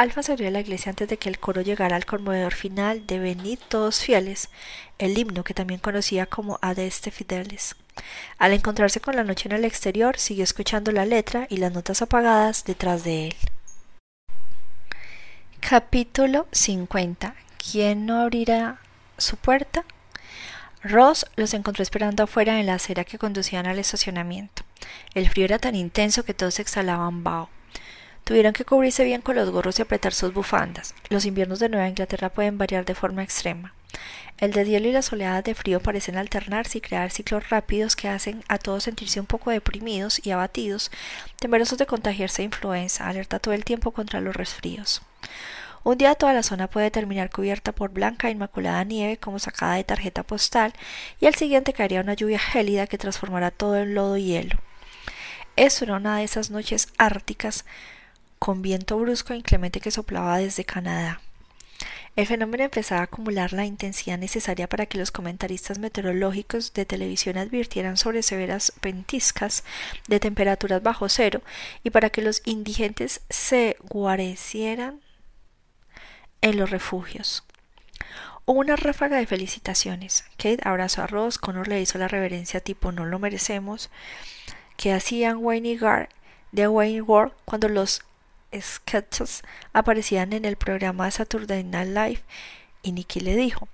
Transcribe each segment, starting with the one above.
Alfa salió de la iglesia antes de que el coro llegara al conmovedor final de Venid todos fieles, el himno que también conocía como Adeste Fideles. Al encontrarse con la noche en el exterior, siguió escuchando la letra y las notas apagadas detrás de él. Capítulo 50. ¿Quién no abrirá su puerta? Ross los encontró esperando afuera en la acera que conducían al estacionamiento. El frío era tan intenso que todos exhalaban vaho. Tuvieron que cubrirse bien con los gorros y apretar sus bufandas. Los inviernos de Nueva Inglaterra pueden variar de forma extrema. El deshielo y las oleadas de frío parecen alternarse y crear ciclos rápidos que hacen a todos sentirse un poco deprimidos y abatidos, temerosos de contagiarse de influenza, alerta todo el tiempo contra los resfríos. Un día toda la zona puede terminar cubierta por blanca e inmaculada nieve como sacada de tarjeta postal y al siguiente caería una lluvia gélida que transformará todo en lodo y hielo. Eso era una de esas noches árticas con viento brusco e inclemente que soplaba desde Canadá. El fenómeno empezaba a acumular la intensidad necesaria para que los comentaristas meteorológicos de televisión advirtieran sobre severas ventiscas de temperaturas bajo cero y para que los indigentes se guarecieran en los refugios. Hubo una ráfaga de felicitaciones. Kate abrazó a Ross, Connor le hizo la reverencia tipo no lo merecemos, que hacían Wayne y Gar de Wayne World cuando los sketches aparecían en el programa Saturday Night Live y Nicky le dijo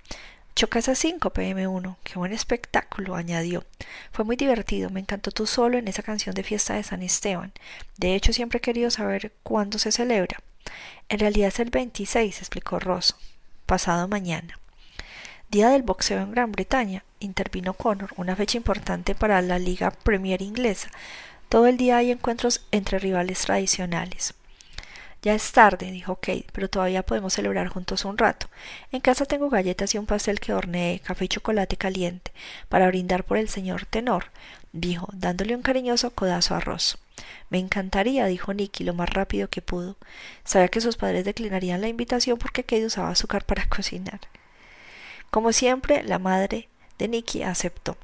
Chocas a 5 PM1, qué buen espectáculo, añadió. Fue muy divertido, me encantó tú solo en esa canción de fiesta de San Esteban. De hecho, siempre he querido saber cuándo se celebra. En realidad es el 26, explicó Ross. Pasado mañana. Día del boxeo en Gran Bretaña, intervino Connor, una fecha importante para la Liga Premier inglesa. Todo el día hay encuentros entre rivales tradicionales. Ya es tarde, dijo Kate, pero todavía podemos celebrar juntos un rato. En casa tengo galletas y un pastel que horneé, café y chocolate caliente, para brindar por el señor Tenor, dijo, dándole un cariñoso codazo a Ross. Me encantaría, dijo Nicky lo más rápido que pudo. Sabía que sus padres declinarían la invitación porque Kate usaba azúcar para cocinar. Como siempre, la madre de Nicky aceptó.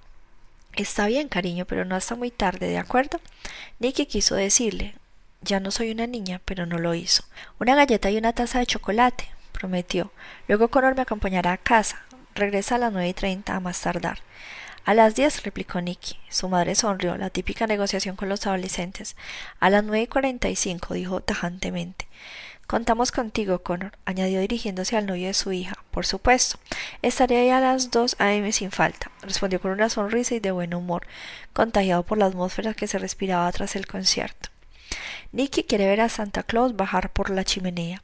Está bien, cariño, pero no hasta muy tarde, ¿de acuerdo? Nicky quiso decirle, ya no soy una niña, pero no lo hizo. Una galleta y una taza de chocolate, prometió. Luego Connor me acompañará a casa. Regresa a las nueve y treinta a más tardar. A las diez, replicó Nicky. Su madre sonrió, la típica negociación con los adolescentes. A las nueve y cuarenta y cinco, dijo tajantemente. Contamos contigo, Connor, añadió dirigiéndose al novio de su hija. Por supuesto. Estaré ahí a las dos a.m. sin falta, respondió con una sonrisa y de buen humor, contagiado por la atmósfera que se respiraba tras el concierto. Nicky quiere ver a Santa Claus bajar por la chimenea.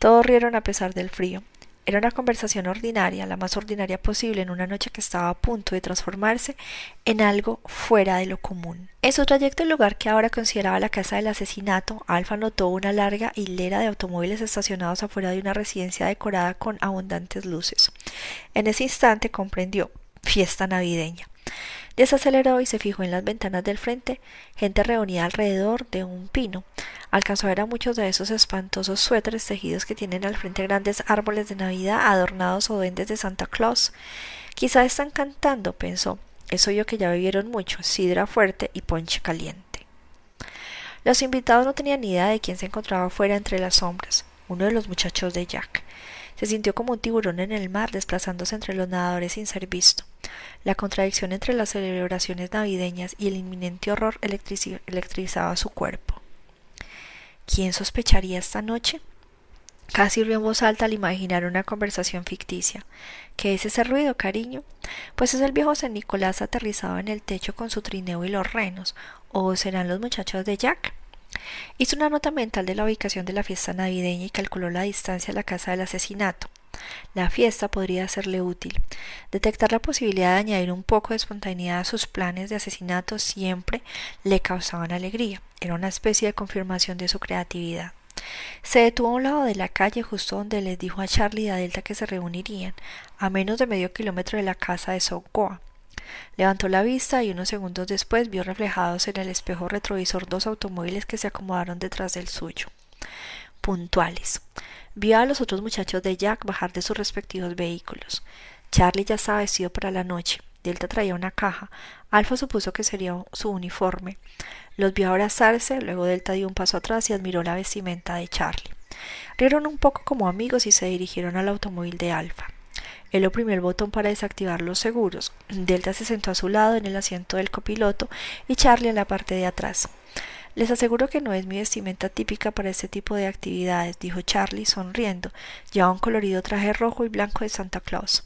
Todos rieron a pesar del frío. Era una conversación ordinaria, la más ordinaria posible en una noche que estaba a punto de transformarse en algo fuera de lo común. En su trayecto al lugar que ahora consideraba la casa del asesinato, Alfa notó una larga hilera de automóviles estacionados afuera de una residencia decorada con abundantes luces. En ese instante comprendió fiesta navideña. Desaceleró y se fijó en las ventanas del frente, gente reunida alrededor de un pino. Alcanzó a ver a muchos de esos espantosos suéteres tejidos que tienen al frente grandes árboles de Navidad adornados o duendes de Santa Claus. Quizá están cantando, pensó. Eso yo que ya bebieron mucho, sidra fuerte y ponche caliente. Los invitados no tenían ni idea de quién se encontraba fuera entre las sombras, uno de los muchachos de Jack. Se sintió como un tiburón en el mar desplazándose entre los nadadores sin ser visto. La contradicción entre las celebraciones navideñas y el inminente horror electrizaba su cuerpo. ¿Quién sospecharía esta noche? Casi rió en voz alta al imaginar una conversación ficticia. ¿Qué es ese ruido, cariño? Pues es el viejo San Nicolás aterrizado en el techo con su trineo y los renos. ¿O serán los muchachos de Jack? Hizo una nota mental de la ubicación de la fiesta navideña y calculó la distancia a la casa del asesinato. La fiesta podría serle útil. Detectar la posibilidad de añadir un poco de espontaneidad a sus planes de asesinato siempre le causaban alegría. Era una especie de confirmación de su creatividad. Se detuvo a un lado de la calle justo donde les dijo a Charlie y a Delta que se reunirían, a menos de medio kilómetro de la casa de Sokoa. Levantó la vista y unos segundos después vio reflejados en el espejo retrovisor dos automóviles que se acomodaron detrás del suyo. Puntuales. Vio a los otros muchachos de Jack bajar de sus respectivos vehículos. Charlie ya estaba vestido para la noche. Delta traía una caja. Alfa supuso que sería su uniforme. Los vio abrazarse, luego Delta dio un paso atrás y admiró la vestimenta de Charlie. Rieron un poco como amigos y se dirigieron al automóvil de Alfa. Él oprimió el botón para desactivar los seguros. Delta se sentó a su lado en el asiento del copiloto y Charlie en la parte de atrás. Les aseguro que no es mi vestimenta típica para este tipo de actividades, dijo Charlie, sonriendo. Llevaba un colorido traje rojo y blanco de Santa Claus.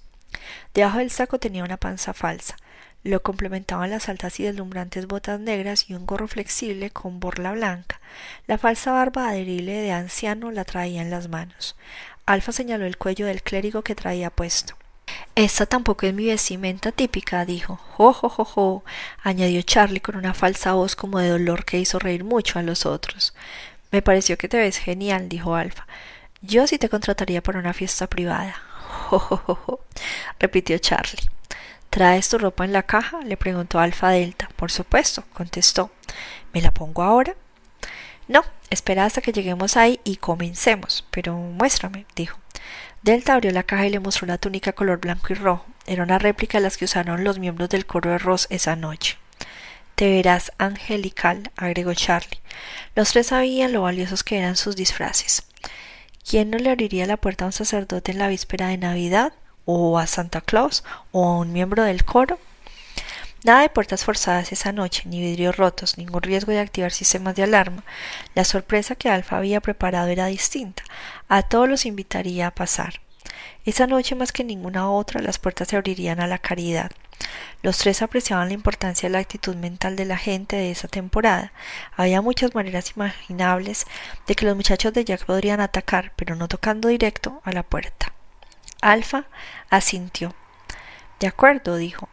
Debajo del saco tenía una panza falsa. Lo complementaban las altas y deslumbrantes botas negras y un gorro flexible con borla blanca. La falsa barba adherible de anciano la traía en las manos. Alfa señaló el cuello del clérigo que traía puesto. Esta tampoco es mi vestimenta típica, dijo. Jo, jo, jo, jo, añadió Charlie con una falsa voz como de dolor que hizo reír mucho a los otros. Me pareció que te ves genial, dijo Alfa. Yo sí te contrataría para una fiesta privada. Jo, jo, jo, jo, repitió Charlie. ¿Traes tu ropa en la caja? le preguntó Alfa Delta. Por supuesto, contestó. ¿Me la pongo ahora? No, espera hasta que lleguemos ahí y comencemos. Pero muéstrame, dijo. Delta abrió la caja y le mostró la túnica color blanco y rojo. Era una réplica de las que usaron los miembros del coro de Ross esa noche. Te verás angelical, agregó Charlie. Los tres sabían lo valiosos que eran sus disfraces. ¿Quién no le abriría la puerta a un sacerdote en la víspera de Navidad? ¿O a Santa Claus? ¿O a un miembro del coro? Nada de puertas forzadas esa noche, ni vidrios rotos, ningún riesgo de activar sistemas de alarma. La sorpresa que Alfa había preparado era distinta. A todos los invitaría a pasar. Esa noche más que ninguna otra las puertas se abrirían a la caridad. Los tres apreciaban la importancia de la actitud mental de la gente de esa temporada. Había muchas maneras imaginables de que los muchachos de Jack podrían atacar, pero no tocando directo a la puerta. Alfa asintió. De acuerdo, dijo.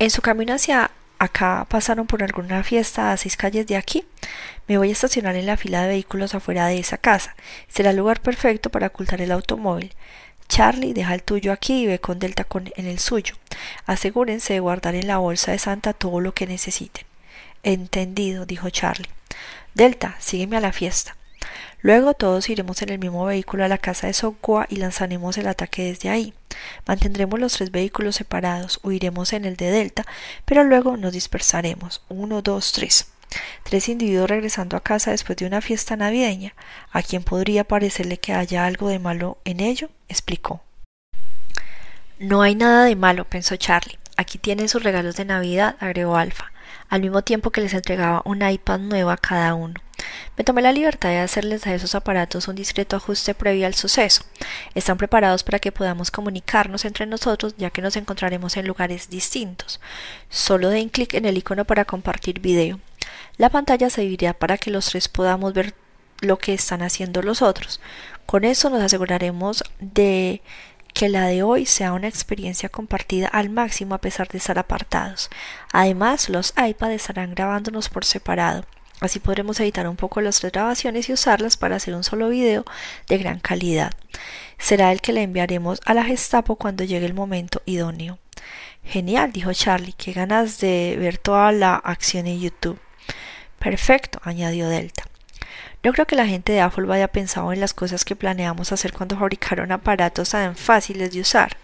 En su camino hacia acá pasaron por alguna fiesta a seis calles de aquí. Me voy a estacionar en la fila de vehículos afuera de esa casa. Será el lugar perfecto para ocultar el automóvil. Charlie, deja el tuyo aquí y ve con Delta con en el suyo. Asegúrense de guardar en la bolsa de Santa todo lo que necesiten. Entendido, dijo Charlie. Delta, sígueme a la fiesta. Luego todos iremos en el mismo vehículo a la casa de Sokoa y lanzaremos el ataque desde ahí. Mantendremos los tres vehículos separados, huiremos en el de Delta, pero luego nos dispersaremos. Uno, dos, tres. Tres individuos regresando a casa después de una fiesta navideña. ¿A quien podría parecerle que haya algo de malo en ello? explicó. No hay nada de malo, pensó Charlie. Aquí tienen sus regalos de Navidad, agregó Alfa, al mismo tiempo que les entregaba un iPad nuevo a cada uno. Me tomé la libertad de hacerles a esos aparatos un discreto ajuste previo al suceso. Están preparados para que podamos comunicarnos entre nosotros ya que nos encontraremos en lugares distintos. Solo den clic en el icono para compartir video. La pantalla se para que los tres podamos ver lo que están haciendo los otros. Con eso nos aseguraremos de que la de hoy sea una experiencia compartida al máximo a pesar de estar apartados. Además, los iPads estarán grabándonos por separado. Así podremos editar un poco las grabaciones y usarlas para hacer un solo video de gran calidad. Será el que le enviaremos a la Gestapo cuando llegue el momento idóneo. Genial, dijo Charlie, qué ganas de ver toda la acción en YouTube. Perfecto, añadió Delta. No creo que la gente de Apple haya pensado en las cosas que planeamos hacer cuando fabricaron aparatos tan fáciles de usar.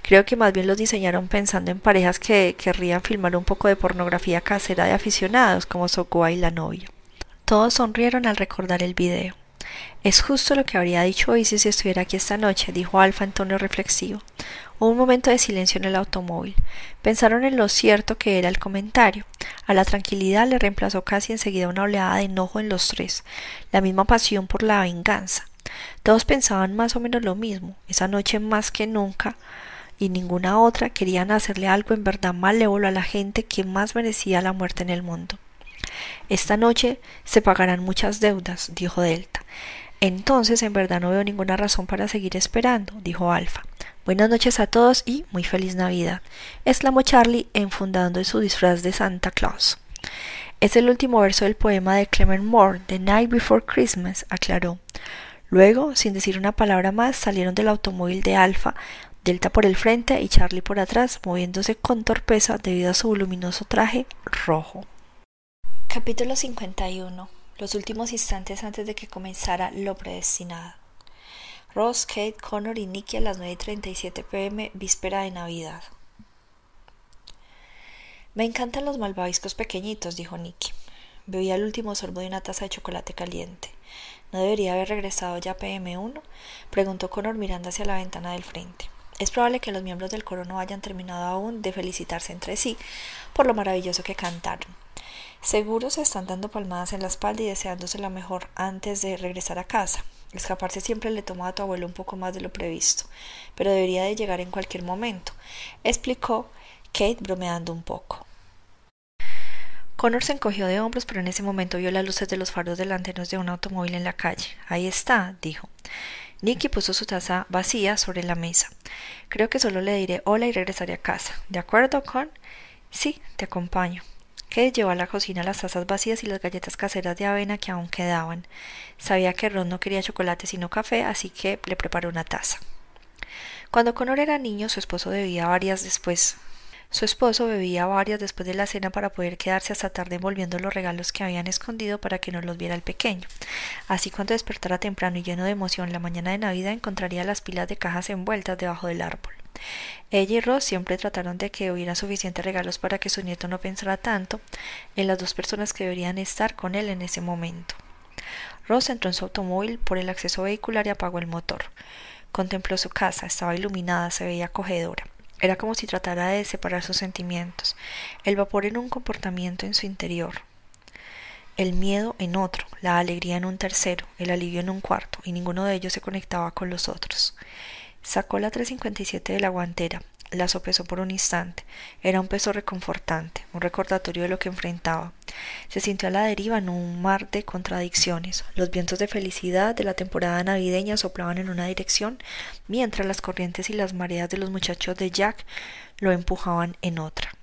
Creo que más bien los diseñaron pensando en parejas que querrían filmar un poco de pornografía casera de aficionados, como Sokoa y la novia. Todos sonrieron al recordar el video. Es justo lo que habría dicho Isis si estuviera aquí esta noche, dijo Alfa en tono reflexivo. Hubo un momento de silencio en el automóvil. Pensaron en lo cierto que era el comentario. A la tranquilidad le reemplazó casi enseguida una oleada de enojo en los tres, la misma pasión por la venganza. Todos pensaban más o menos lo mismo. Esa noche más que nunca y ninguna otra querían hacerle algo en verdad malévolo a la gente que más merecía la muerte en el mundo. Esta noche se pagarán muchas deudas, dijo Delta. Entonces en verdad no veo ninguna razón para seguir esperando, dijo Alfa. Buenas noches a todos y muy feliz Navidad, exclamó Charlie enfundando en su disfraz de Santa Claus. Es el último verso del poema de Clement Moore, The Night Before Christmas, aclaró. Luego, sin decir una palabra más, salieron del automóvil de Alfa, Delta por el frente y Charlie por atrás, moviéndose con torpeza debido a su voluminoso traje rojo. Capítulo 51. Los últimos instantes antes de que comenzara lo predestinado. Ross, Kate, Connor y Nicky a las 9.37 pm, víspera de Navidad. Me encantan los malvaviscos pequeñitos, dijo Nicky. Bebía el último sorbo de una taza de chocolate caliente. ¿No debería haber regresado ya PM1? preguntó Connor mirando hacia la ventana del frente. Es probable que los miembros del coro no hayan terminado aún de felicitarse entre sí por lo maravilloso que cantaron. Seguro se están dando palmadas en la espalda y deseándose la mejor antes de regresar a casa. Escaparse siempre le toma a tu abuelo un poco más de lo previsto, pero debería de llegar en cualquier momento, explicó Kate bromeando un poco. Connor se encogió de hombros, pero en ese momento vio las luces de los faros delanteros de un automóvil en la calle. Ahí está, dijo. Nicky puso su taza vacía sobre la mesa. Creo que solo le diré hola y regresaré a casa. ¿De acuerdo, Con? Sí, te acompaño. Kate llevó a la cocina las tazas vacías y las galletas caseras de avena que aún quedaban. Sabía que Ron no quería chocolate sino café, así que le preparó una taza. Cuando Connor era niño, su esposo bebía varias después. Su esposo bebía varias después de la cena para poder quedarse hasta tarde envolviendo los regalos que habían escondido para que no los viera el pequeño. Así cuando despertara temprano y lleno de emoción la mañana de Navidad encontraría las pilas de cajas envueltas debajo del árbol. Ella y Ross siempre trataron de que hubiera suficientes regalos para que su nieto no pensara tanto en las dos personas que deberían estar con él en ese momento. Ross entró en su automóvil por el acceso vehicular y apagó el motor. Contempló su casa, estaba iluminada, se veía acogedora. Era como si tratara de separar sus sentimientos, el vapor en un comportamiento en su interior, el miedo en otro, la alegría en un tercero, el alivio en un cuarto, y ninguno de ellos se conectaba con los otros. Sacó la 357 de la guantera, la sopesó por un instante. Era un peso reconfortante, un recordatorio de lo que enfrentaba. Se sintió a la deriva en un mar de contradicciones. Los vientos de felicidad de la temporada navideña soplaban en una dirección, mientras las corrientes y las mareas de los muchachos de Jack lo empujaban en otra.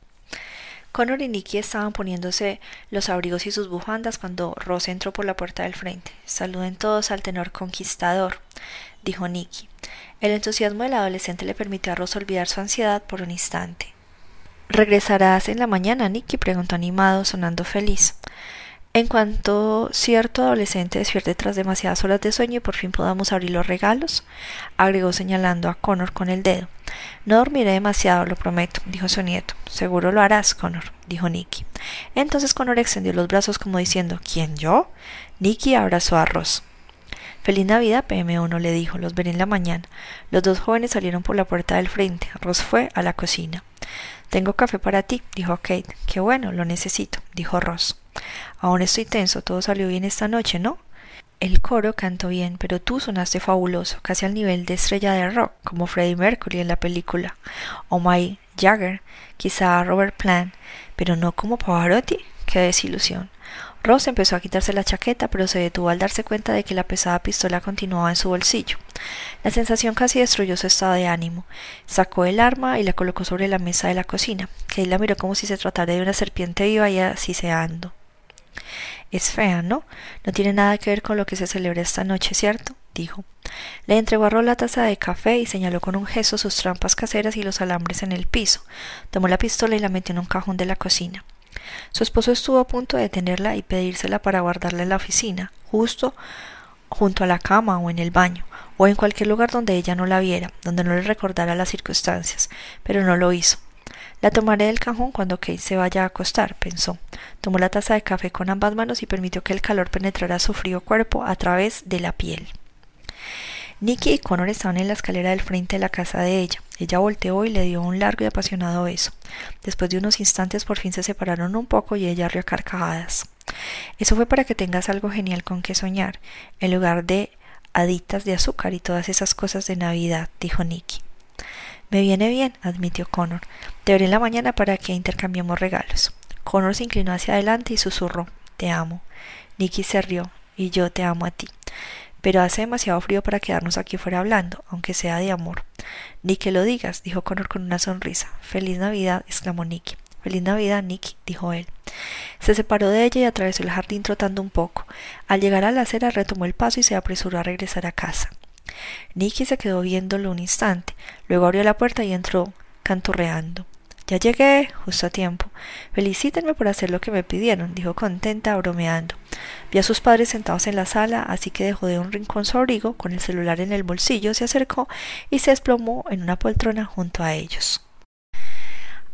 Connor y Nicky estaban poniéndose los abrigos y sus bufandas cuando Ross entró por la puerta del frente. Saluden todos al tenor conquistador, dijo Nicky. El entusiasmo del adolescente le permitió a Ross olvidar su ansiedad por un instante. ¿Regresarás en la mañana, Nicky? preguntó animado, sonando feliz. En cuanto cierto adolescente despierte tras demasiadas horas de sueño y por fin podamos abrir los regalos, agregó señalando a Connor con el dedo. No dormiré demasiado, lo prometo, dijo su nieto. Seguro lo harás, Connor, dijo Nicky. Entonces Connor extendió los brazos como diciendo ¿Quién yo? Nicky abrazó a Ross. Feliz Navidad, PM1 le dijo, los veré en la mañana. Los dos jóvenes salieron por la puerta del frente. Ross fue a la cocina. Tengo café para ti, dijo Kate. Qué bueno, lo necesito, dijo Ross. Aún estoy tenso, todo salió bien esta noche, ¿no? El coro cantó bien, pero tú sonaste fabuloso, casi al nivel de estrella de rock, como Freddie Mercury en la película, o Mike Jagger, quizá Robert Plant, pero no como Pavarotti. Qué desilusión. Ross empezó a quitarse la chaqueta, pero se detuvo al darse cuenta de que la pesada pistola continuaba en su bolsillo. La sensación casi destruyó su estado de ánimo. Sacó el arma y la colocó sobre la mesa de la cocina. Kate la miró como si se tratara de una serpiente viva y asiseando. Es fea, ¿no? No tiene nada que ver con lo que se celebra esta noche, ¿cierto? dijo. Le entregó a Ross la taza de café y señaló con un gesto sus trampas caseras y los alambres en el piso. Tomó la pistola y la metió en un cajón de la cocina. Su esposo estuvo a punto de tenerla y pedírsela para guardarla en la oficina, justo junto a la cama o en el baño, o en cualquier lugar donde ella no la viera, donde no le recordara las circunstancias, pero no lo hizo. La tomaré del cajón cuando Kate se vaya a acostar, pensó. Tomó la taza de café con ambas manos y permitió que el calor penetrara su frío cuerpo a través de la piel. Nicky y Connor estaban en la escalera del frente de la casa de ella. Ella volteó y le dio un largo y apasionado beso. Después de unos instantes por fin se separaron un poco y ella rió carcajadas. Eso fue para que tengas algo genial con que soñar, en lugar de aditas de azúcar y todas esas cosas de Navidad, dijo Nicky. Me viene bien, admitió Connor. Te veré en la mañana para que intercambiemos regalos. Connor se inclinó hacia adelante y susurró Te amo. Nicky se rió. Y yo te amo a ti pero hace demasiado frío para quedarnos aquí fuera hablando, aunque sea de amor. Ni que lo digas, dijo Connor con una sonrisa. Feliz Navidad, exclamó Nicky. Feliz Navidad, Nicky, dijo él. Se separó de ella y atravesó el jardín trotando un poco. Al llegar a la acera retomó el paso y se apresuró a regresar a casa. Nicky se quedó viéndolo un instante, luego abrió la puerta y entró, canturreando. Ya llegué, justo a tiempo. Felicítenme por hacer lo que me pidieron, dijo contenta, bromeando. Vi a sus padres sentados en la sala, así que dejó de un rincón su abrigo, con el celular en el bolsillo, se acercó y se desplomó en una poltrona junto a ellos.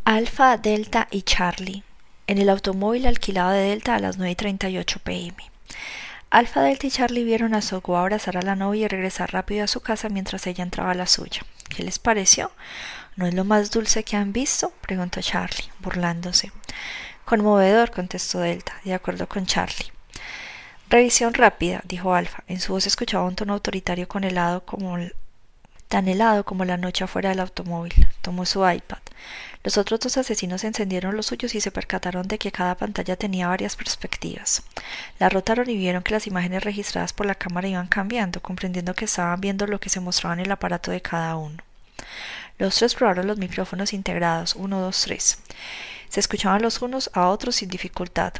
Alfa, Delta y Charlie. en el automóvil alquilado de Delta a las 9 y 38 pm. Alfa, Delta y Charlie vieron a Sogo abrazar a la novia y regresar rápido a su casa mientras ella entraba a la suya. ¿Qué les pareció? ¿No es lo más dulce que han visto? preguntó Charlie, burlándose. Conmovedor, contestó Delta, de acuerdo con Charlie. Revisión rápida, dijo Alfa. En su voz escuchaba un tono autoritario con helado como tan helado como la noche afuera del automóvil. Tomó su iPad. Los otros dos asesinos encendieron los suyos y se percataron de que cada pantalla tenía varias perspectivas. La rotaron y vieron que las imágenes registradas por la cámara iban cambiando, comprendiendo que estaban viendo lo que se mostraba en el aparato de cada uno. Los tres probaron los micrófonos integrados, uno, dos, tres. Se escuchaban los unos a otros sin dificultad.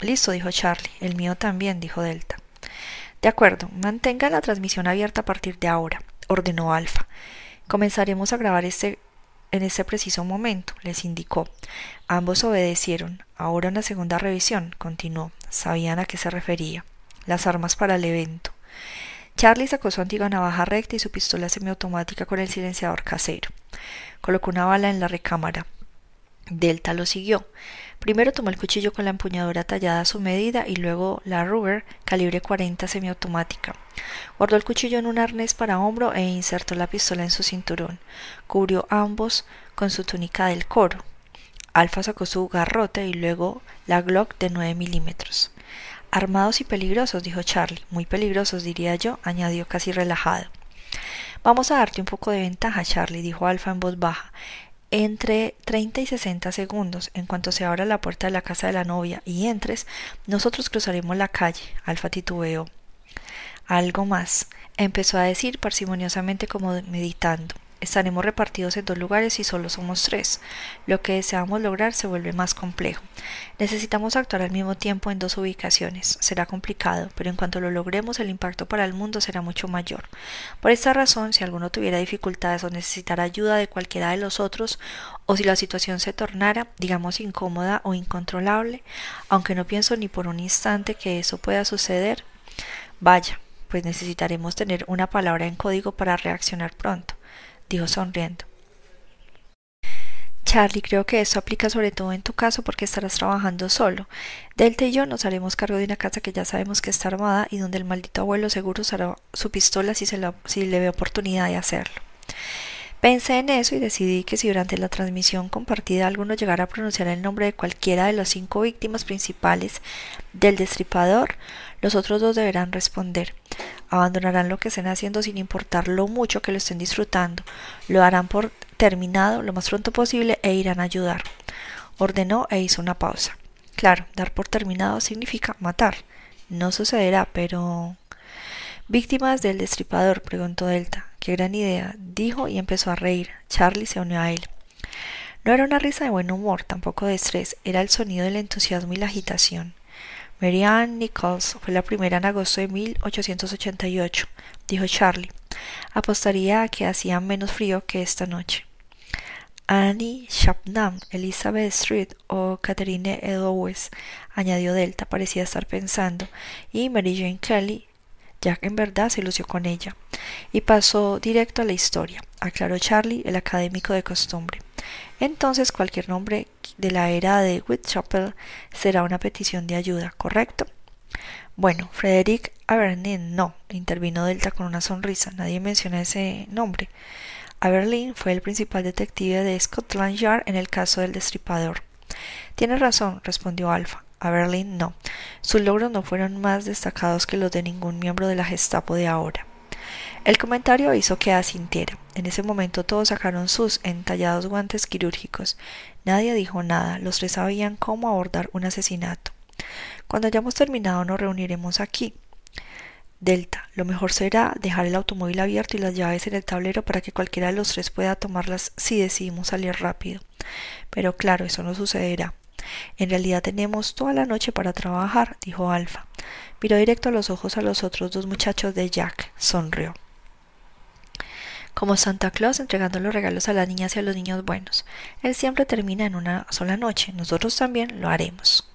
Listo, dijo Charlie. El mío también, dijo Delta. De acuerdo, mantenga la transmisión abierta a partir de ahora ordenó Alfa. Comenzaremos a grabar este en este preciso momento, les indicó. Ambos obedecieron. Ahora una segunda revisión, continuó. Sabían a qué se refería. Las armas para el evento. Charlie sacó su antigua navaja recta y su pistola semiautomática con el silenciador casero. Colocó una bala en la recámara. Delta lo siguió. Primero tomó el cuchillo con la empuñadura tallada a su medida y luego la Ruger calibre 40 semiautomática. Guardó el cuchillo en un arnés para hombro e insertó la pistola en su cinturón. Cubrió ambos con su túnica del coro. Alfa sacó su garrote y luego la Glock de 9 milímetros. Armados y peligrosos, dijo Charlie. Muy peligrosos, diría yo, añadió casi relajado. Vamos a darte un poco de ventaja, Charlie, dijo Alfa en voz baja entre 30 y 60 segundos, en cuanto se abra la puerta de la casa de la novia y entres, nosotros cruzaremos la calle. Alfa titubeó. Algo más, empezó a decir parsimoniosamente como meditando. Estaremos repartidos en dos lugares y solo somos tres. Lo que deseamos lograr se vuelve más complejo. Necesitamos actuar al mismo tiempo en dos ubicaciones. Será complicado, pero en cuanto lo logremos el impacto para el mundo será mucho mayor. Por esta razón, si alguno tuviera dificultades o necesitara ayuda de cualquiera de los otros, o si la situación se tornara, digamos, incómoda o incontrolable, aunque no pienso ni por un instante que eso pueda suceder, vaya, pues necesitaremos tener una palabra en código para reaccionar pronto dijo sonriendo. Charlie, creo que esto aplica sobre todo en tu caso porque estarás trabajando solo. Delta y yo nos haremos cargo de una casa que ya sabemos que está armada y donde el maldito abuelo seguro usará su pistola si, se si le ve oportunidad de hacerlo. Pensé en eso y decidí que si durante la transmisión compartida alguno llegara a pronunciar el nombre de cualquiera de las cinco víctimas principales del destripador, los otros dos deberán responder. Abandonarán lo que estén haciendo sin importar lo mucho que lo estén disfrutando. Lo harán por terminado lo más pronto posible e irán a ayudar. Ordenó e hizo una pausa. Claro, dar por terminado significa matar. No sucederá, pero... Víctimas del destripador, preguntó Delta. Qué gran idea, dijo y empezó a reír. Charlie se unió a él. No era una risa de buen humor, tampoco de estrés, era el sonido del entusiasmo y la agitación. Marianne Nichols fue la primera en agosto de 1888, dijo Charlie. Apostaría a que hacía menos frío que esta noche. Annie Chapman, Elizabeth Street o Catherine Eddowes, añadió Delta, parecía estar pensando, y Mary Jane Kelly. Jack en verdad se lució con ella. Y pasó directo a la historia, aclaró Charlie, el académico de costumbre. Entonces cualquier nombre de la era de Whitechapel será una petición de ayuda, ¿correcto? Bueno, Frederick Aberlin no, intervino Delta con una sonrisa. Nadie menciona ese nombre. Aberlin fue el principal detective de Scotland Yard en el caso del destripador. Tiene razón, respondió Alfa. Aberlin no. Sus logros no fueron más destacados que los de ningún miembro de la Gestapo de ahora. El comentario hizo que asintiera. En ese momento todos sacaron sus entallados guantes quirúrgicos. Nadie dijo nada. Los tres sabían cómo abordar un asesinato. Cuando hayamos terminado nos reuniremos aquí. Delta, lo mejor será dejar el automóvil abierto y las llaves en el tablero para que cualquiera de los tres pueda tomarlas si decidimos salir rápido. Pero claro, eso no sucederá. En realidad tenemos toda la noche para trabajar, dijo Alfa. Miró directo a los ojos a los otros dos muchachos de Jack. Sonrió como Santa Claus entregando los regalos a las niñas y a los niños buenos. Él siempre termina en una sola noche, nosotros también lo haremos.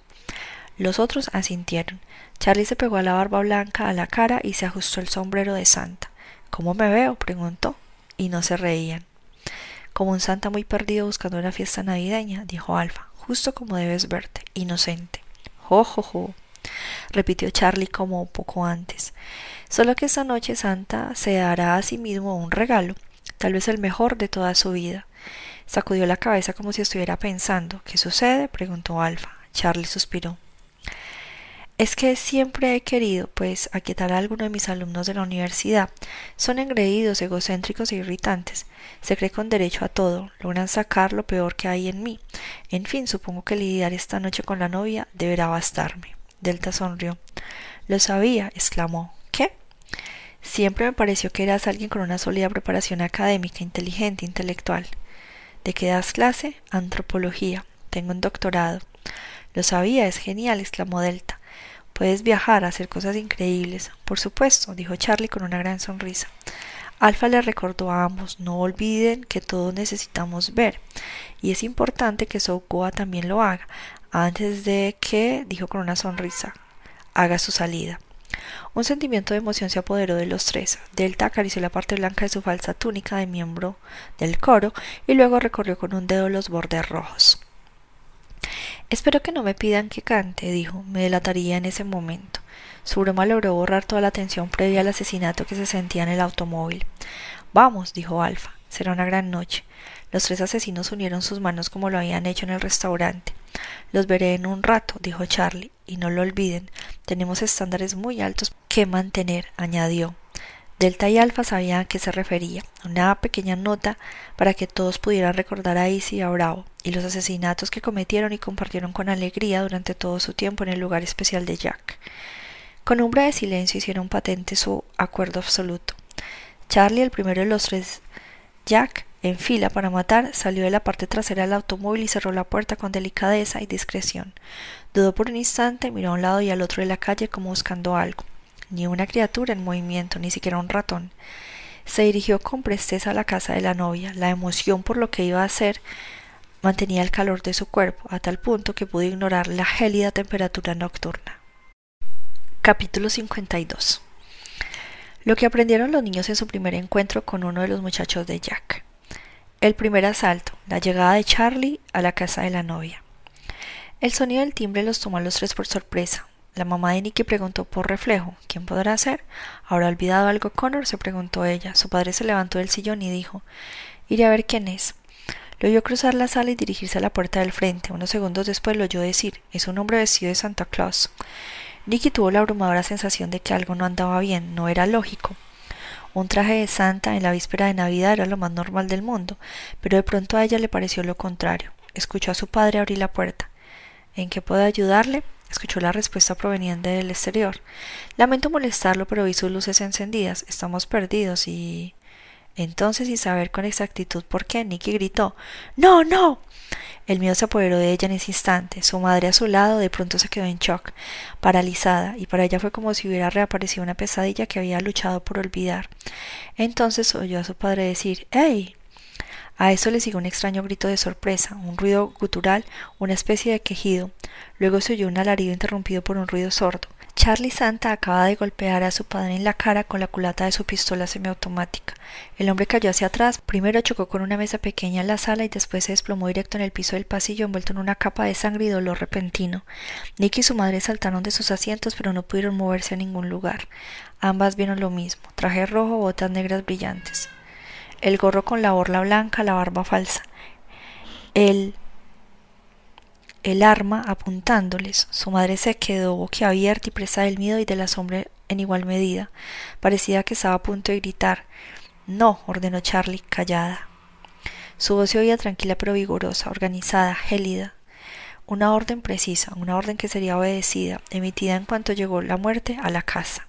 Los otros asintieron. Charlie se pegó a la barba blanca a la cara y se ajustó el sombrero de Santa. ¿Cómo me veo? preguntó, y no se reían. Como un santa muy perdido buscando una fiesta navideña, dijo Alfa, justo como debes verte, inocente. Jo, jo, jo, repitió Charlie como poco antes. Solo que esta noche Santa se dará a sí mismo un regalo, tal vez el mejor de toda su vida. Sacudió la cabeza como si estuviera pensando. ¿Qué sucede? preguntó Alfa. Charlie suspiró. Es que siempre he querido, pues, aquietar a alguno de mis alumnos de la universidad. Son engreídos, egocéntricos e irritantes. Se cree con derecho a todo, logran sacar lo peor que hay en mí. En fin, supongo que lidiar esta noche con la novia deberá bastarme. Delta sonrió. Lo sabía, exclamó. ¿Qué? Siempre me pareció que eras alguien con una sólida preparación académica, inteligente, intelectual. ¿De qué das clase? Antropología. Tengo un doctorado. Lo sabía, es genial, exclamó Delta. Puedes viajar, hacer cosas increíbles. Por supuesto, dijo Charlie con una gran sonrisa. Alfa le recordó a ambos, no olviden que todos necesitamos ver, y es importante que Soukoa también lo haga, antes de que, dijo con una sonrisa, haga su salida. Un sentimiento de emoción se apoderó de los tres. Delta acarició la parte blanca de su falsa túnica de miembro del coro y luego recorrió con un dedo los bordes rojos. Espero que no me pidan que cante, dijo. Me delataría en ese momento. Su broma logró borrar toda la tensión previa al asesinato que se sentía en el automóvil. Vamos, dijo Alfa. Será una gran noche. Los tres asesinos unieron sus manos como lo habían hecho en el restaurante. Los veré en un rato, dijo Charlie, y no lo olviden, tenemos estándares muy altos que mantener, añadió. Delta y Alfa sabían a qué se refería, una pequeña nota para que todos pudieran recordar a Izzy y a Bravo, y los asesinatos que cometieron y compartieron con alegría durante todo su tiempo en el lugar especial de Jack. Con umbra de silencio hicieron patente su acuerdo absoluto. Charlie, el primero de los tres, Jack, en fila para matar, salió de la parte trasera del automóvil y cerró la puerta con delicadeza y discreción. Dudó por un instante, miró a un lado y al otro de la calle como buscando algo ni una criatura en movimiento, ni siquiera un ratón. Se dirigió con presteza a la casa de la novia. La emoción por lo que iba a hacer mantenía el calor de su cuerpo, a tal punto que pudo ignorar la gélida temperatura nocturna. Capítulo 52 Lo que aprendieron los niños en su primer encuentro con uno de los muchachos de Jack. El primer asalto, la llegada de Charlie a la casa de la novia. El sonido del timbre los tomó a los tres por sorpresa. La mamá de Nicky preguntó por reflejo ¿Quién podrá ser? ¿Habrá olvidado algo Connor? se preguntó ella. Su padre se levantó del sillón y dijo Iré a ver quién es. Lo oyó cruzar la sala y dirigirse a la puerta del frente. Unos segundos después lo oyó decir Es un hombre vestido de Santa Claus. Nicky tuvo la abrumadora sensación de que algo no andaba bien, no era lógico. Un traje de Santa en la víspera de Navidad era lo más normal del mundo, pero de pronto a ella le pareció lo contrario. Escuchó a su padre abrir la puerta. ¿En qué puedo ayudarle? Escuchó la respuesta proveniente del exterior. Lamento molestarlo, pero vi sus luces encendidas. Estamos perdidos y. Entonces, sin saber con exactitud por qué, Nicky gritó No, no. El miedo se apoderó de ella en ese instante. Su madre a su lado de pronto se quedó en shock, paralizada, y para ella fue como si hubiera reaparecido una pesadilla que había luchado por olvidar. Entonces oyó a su padre decir ¡Ey! A eso le siguió un extraño grito de sorpresa, un ruido gutural, una especie de quejido. Luego se oyó un alarido interrumpido por un ruido sordo. Charlie Santa acaba de golpear a su padre en la cara con la culata de su pistola semiautomática. El hombre cayó hacia atrás, primero chocó con una mesa pequeña en la sala y después se desplomó directo en el piso del pasillo envuelto en una capa de sangre y dolor repentino. Nick y su madre saltaron de sus asientos pero no pudieron moverse a ningún lugar. Ambas vieron lo mismo, traje rojo, botas negras brillantes el gorro con la orla blanca, la barba falsa, el, el arma apuntándoles. Su madre se quedó boquiabierta y presa del miedo y del asombro en igual medida. Parecía que estaba a punto de gritar. No, ordenó Charlie, callada. Su voz se oía tranquila pero vigorosa, organizada, gélida. Una orden precisa, una orden que sería obedecida, emitida en cuanto llegó la muerte a la casa.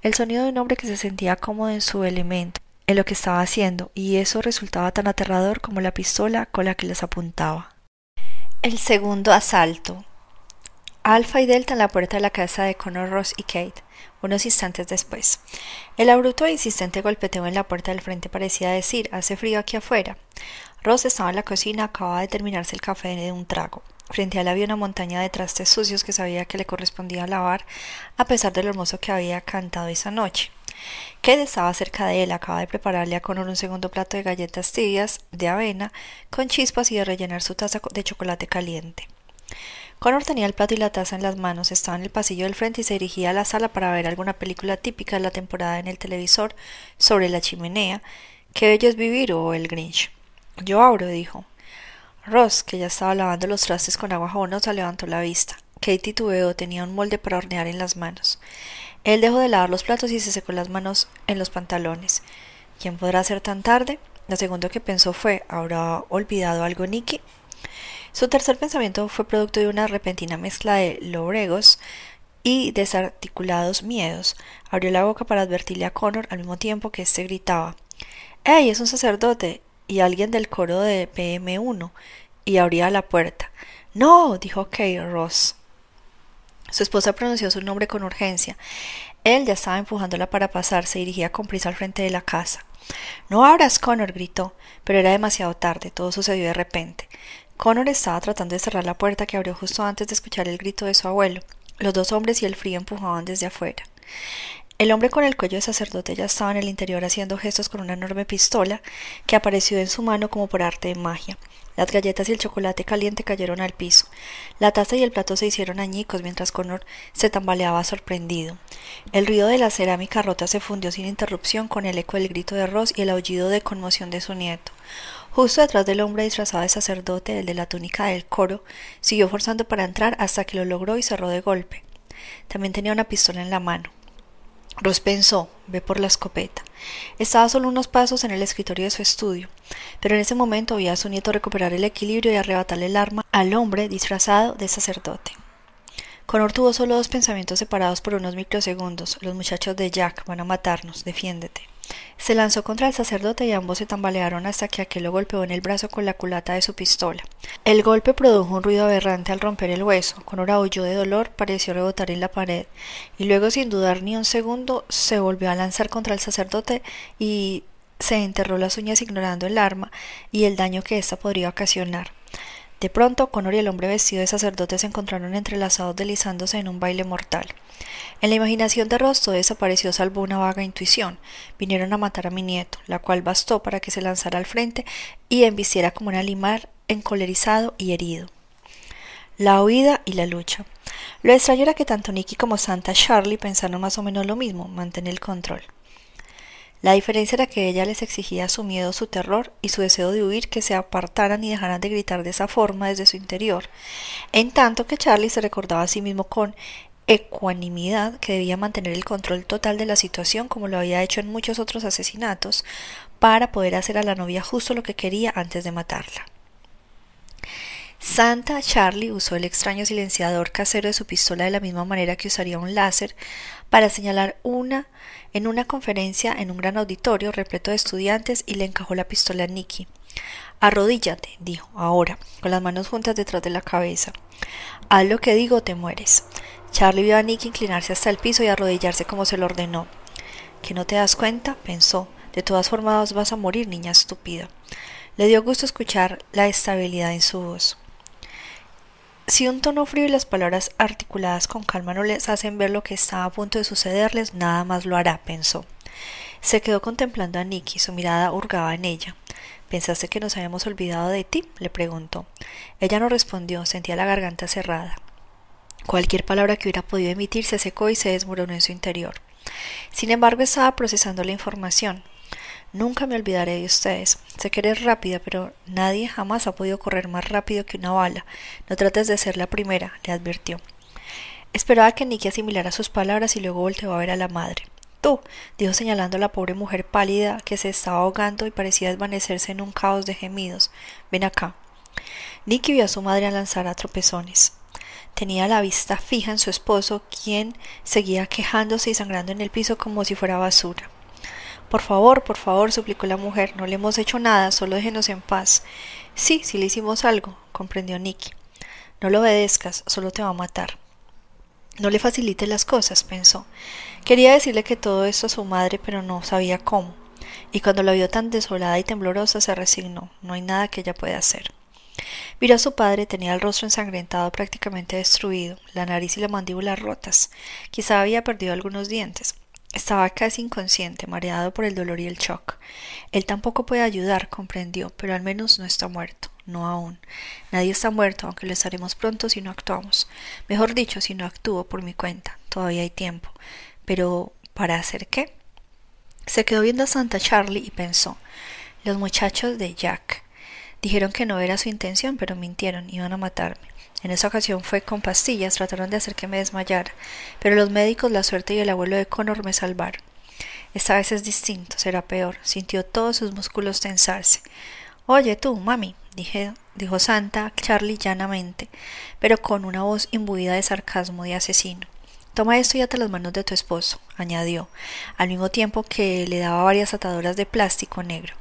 El sonido de un hombre que se sentía cómodo en su elemento, en lo que estaba haciendo, y eso resultaba tan aterrador como la pistola con la que les apuntaba. El segundo asalto. Alfa y Delta en la puerta de la casa de Connor Ross y Kate, unos instantes después. El abrupto e insistente golpeteo en la puerta del frente parecía decir hace frío aquí afuera. Ross estaba en la cocina, acababa de terminarse el café de un trago. Frente a él había una montaña de trastes sucios que sabía que le correspondía lavar, a pesar de lo hermoso que había cantado esa noche. Kate estaba cerca de él, acaba de prepararle a Connor un segundo plato de galletas tibias de avena con chispas y de rellenar su taza de chocolate caliente. Connor tenía el plato y la taza en las manos, estaba en el pasillo del frente y se dirigía a la sala para ver alguna película típica de la temporada en el televisor sobre la chimenea, Qué bello es vivir o el Grinch. Yo abro, dijo. Ross, que ya estaba lavando los trastes con agua jabonosa, levantó la vista. Katie titubeó, tenía un molde para hornear en las manos. Él dejó de lavar los platos y se secó las manos en los pantalones. ¿Quién podrá ser tan tarde? Lo segundo que pensó fue ¿habrá olvidado algo Nicky? Su tercer pensamiento fue producto de una repentina mezcla de lobregos y desarticulados miedos. Abrió la boca para advertirle a Connor al mismo tiempo que éste gritaba ¡Ey! es un sacerdote y alguien del coro de PM1 y abría la puerta. No, dijo Kay Ross. Su esposa pronunció su nombre con urgencia. Él ya estaba empujándola para pasar, se dirigía con prisa al frente de la casa. No abras, Connor, gritó, pero era demasiado tarde, todo sucedió de repente. Connor estaba tratando de cerrar la puerta que abrió justo antes de escuchar el grito de su abuelo. Los dos hombres y el frío empujaban desde afuera. El hombre con el cuello de sacerdote ya estaba en el interior haciendo gestos con una enorme pistola que apareció en su mano como por arte de magia. Las galletas y el chocolate caliente cayeron al piso. La taza y el plato se hicieron añicos mientras Connor se tambaleaba sorprendido. El ruido de la cerámica rota se fundió sin interrupción con el eco del grito de Ross y el aullido de conmoción de su nieto. Justo detrás del hombre disfrazado de sacerdote, el de la túnica del coro, siguió forzando para entrar hasta que lo logró y cerró de golpe. También tenía una pistola en la mano. Ross pensó, ve por la escopeta. Estaba solo unos pasos en el escritorio de su estudio, pero en ese momento vio a su nieto recuperar el equilibrio y arrebatarle el arma al hombre disfrazado de sacerdote. Connor tuvo solo dos pensamientos separados por unos microsegundos. Los muchachos de Jack van a matarnos, defiéndete. Se lanzó contra el sacerdote y ambos se tambalearon hasta que aquel lo golpeó en el brazo con la culata de su pistola. El golpe produjo un ruido aberrante al romper el hueso. Con un huyó de dolor, pareció rebotar en la pared, y luego, sin dudar ni un segundo, se volvió a lanzar contra el sacerdote y se enterró las uñas ignorando el arma y el daño que ésta podría ocasionar. De pronto, Connor y el hombre vestido de sacerdote se encontraron entrelazados deslizándose en un baile mortal. En la imaginación de Ross todo desapareció salvo una vaga intuición. Vinieron a matar a mi nieto, la cual bastó para que se lanzara al frente y embistiera como un animal encolerizado y herido. La huida y la lucha. Lo extraño era que tanto Nicky como Santa Charlie pensaron más o menos lo mismo, mantener el control. La diferencia era que ella les exigía su miedo, su terror y su deseo de huir que se apartaran y dejaran de gritar de esa forma desde su interior, en tanto que Charlie se recordaba a sí mismo con ecuanimidad que debía mantener el control total de la situación como lo había hecho en muchos otros asesinatos para poder hacer a la novia justo lo que quería antes de matarla. Santa Charlie usó el extraño silenciador casero de su pistola de la misma manera que usaría un láser para señalar una en una conferencia en un gran auditorio repleto de estudiantes y le encajó la pistola a Nicky. Arrodíllate, dijo, ahora, con las manos juntas detrás de la cabeza. Haz lo que digo, te mueres. Charlie vio a Nicky inclinarse hasta el piso y arrodillarse como se lo ordenó. ¿Que no te das cuenta? pensó. De todas formas vas a morir, niña estúpida. Le dio gusto escuchar la estabilidad en su voz. Si un tono frío y las palabras articuladas con calma no les hacen ver lo que está a punto de sucederles, nada más lo hará, pensó. Se quedó contemplando a Nicky, su mirada hurgaba en ella. ¿Pensaste que nos habíamos olvidado de ti? le preguntó. Ella no respondió, sentía la garganta cerrada. Cualquier palabra que hubiera podido emitir se secó y se desmoronó en su interior. Sin embargo, estaba procesando la información. Nunca me olvidaré de ustedes. Sé que eres rápida, pero nadie jamás ha podido correr más rápido que una bala. No trates de ser la primera, le advirtió. Esperaba que Nicky asimilara sus palabras y luego volteó a ver a la madre. Tú, dijo señalando a la pobre mujer pálida que se estaba ahogando y parecía desvanecerse en un caos de gemidos. Ven acá. Nicky vio a su madre a lanzar a tropezones. Tenía la vista fija en su esposo, quien seguía quejándose y sangrando en el piso como si fuera basura. Por favor, por favor, suplicó la mujer, no le hemos hecho nada, solo déjenos en paz. Sí, sí le hicimos algo, comprendió Nicky. No lo obedezcas, solo te va a matar. No le facilite las cosas, pensó. Quería decirle que todo esto a su madre, pero no sabía cómo. Y cuando la vio tan desolada y temblorosa, se resignó. No hay nada que ella pueda hacer. Miró a su padre, tenía el rostro ensangrentado, prácticamente destruido, la nariz y la mandíbula rotas. Quizá había perdido algunos dientes. Estaba casi inconsciente, mareado por el dolor y el shock. Él tampoco puede ayudar, comprendió, pero al menos no está muerto. No aún. Nadie está muerto, aunque lo estaremos pronto si no actuamos. Mejor dicho, si no actúo por mi cuenta. Todavía hay tiempo. Pero, ¿para hacer qué? Se quedó viendo a Santa Charlie y pensó. Los muchachos de Jack. Dijeron que no era su intención, pero mintieron, iban a matarme. En esa ocasión fue con pastillas, trataron de hacer que me desmayara, pero los médicos, la suerte y el abuelo de Connor me salvaron. Esta vez es distinto, será peor. Sintió todos sus músculos tensarse. Oye tú, mami, dijo Santa Charlie llanamente, pero con una voz imbuida de sarcasmo de asesino. Toma esto y ate las manos de tu esposo, añadió, al mismo tiempo que le daba varias ataduras de plástico negro.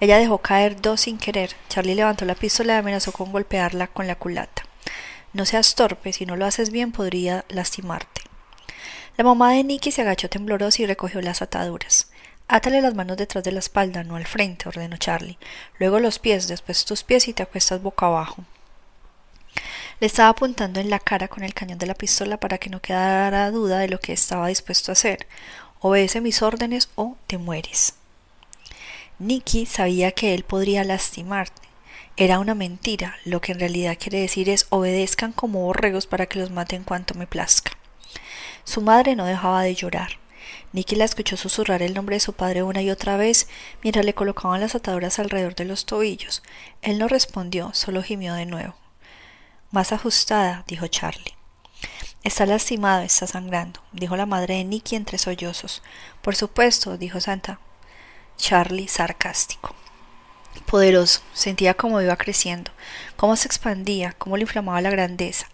Ella dejó caer dos sin querer. Charlie levantó la pistola y amenazó con golpearla con la culata. No seas torpe, si no lo haces bien podría lastimarte. La mamá de Nicky se agachó temblorosa y recogió las ataduras. Átale las manos detrás de la espalda, no al frente, ordenó Charlie. Luego los pies, después tus pies y te acuestas boca abajo. Le estaba apuntando en la cara con el cañón de la pistola para que no quedara duda de lo que estaba dispuesto a hacer. Obedece mis órdenes o te mueres. Nicky sabía que él podría lastimarte, era una mentira, lo que en realidad quiere decir es obedezcan como borregos para que los maten cuanto me plazca. Su madre no dejaba de llorar. Nicky la escuchó susurrar el nombre de su padre una y otra vez mientras le colocaban las ataduras alrededor de los tobillos. Él no respondió, solo gimió de nuevo. Más ajustada, dijo Charlie. Está lastimado, está sangrando, dijo la madre de Nicky entre sollozos. Por supuesto, dijo Santa. Charlie sarcástico poderoso, sentía cómo iba creciendo, cómo se expandía, cómo le inflamaba la grandeza.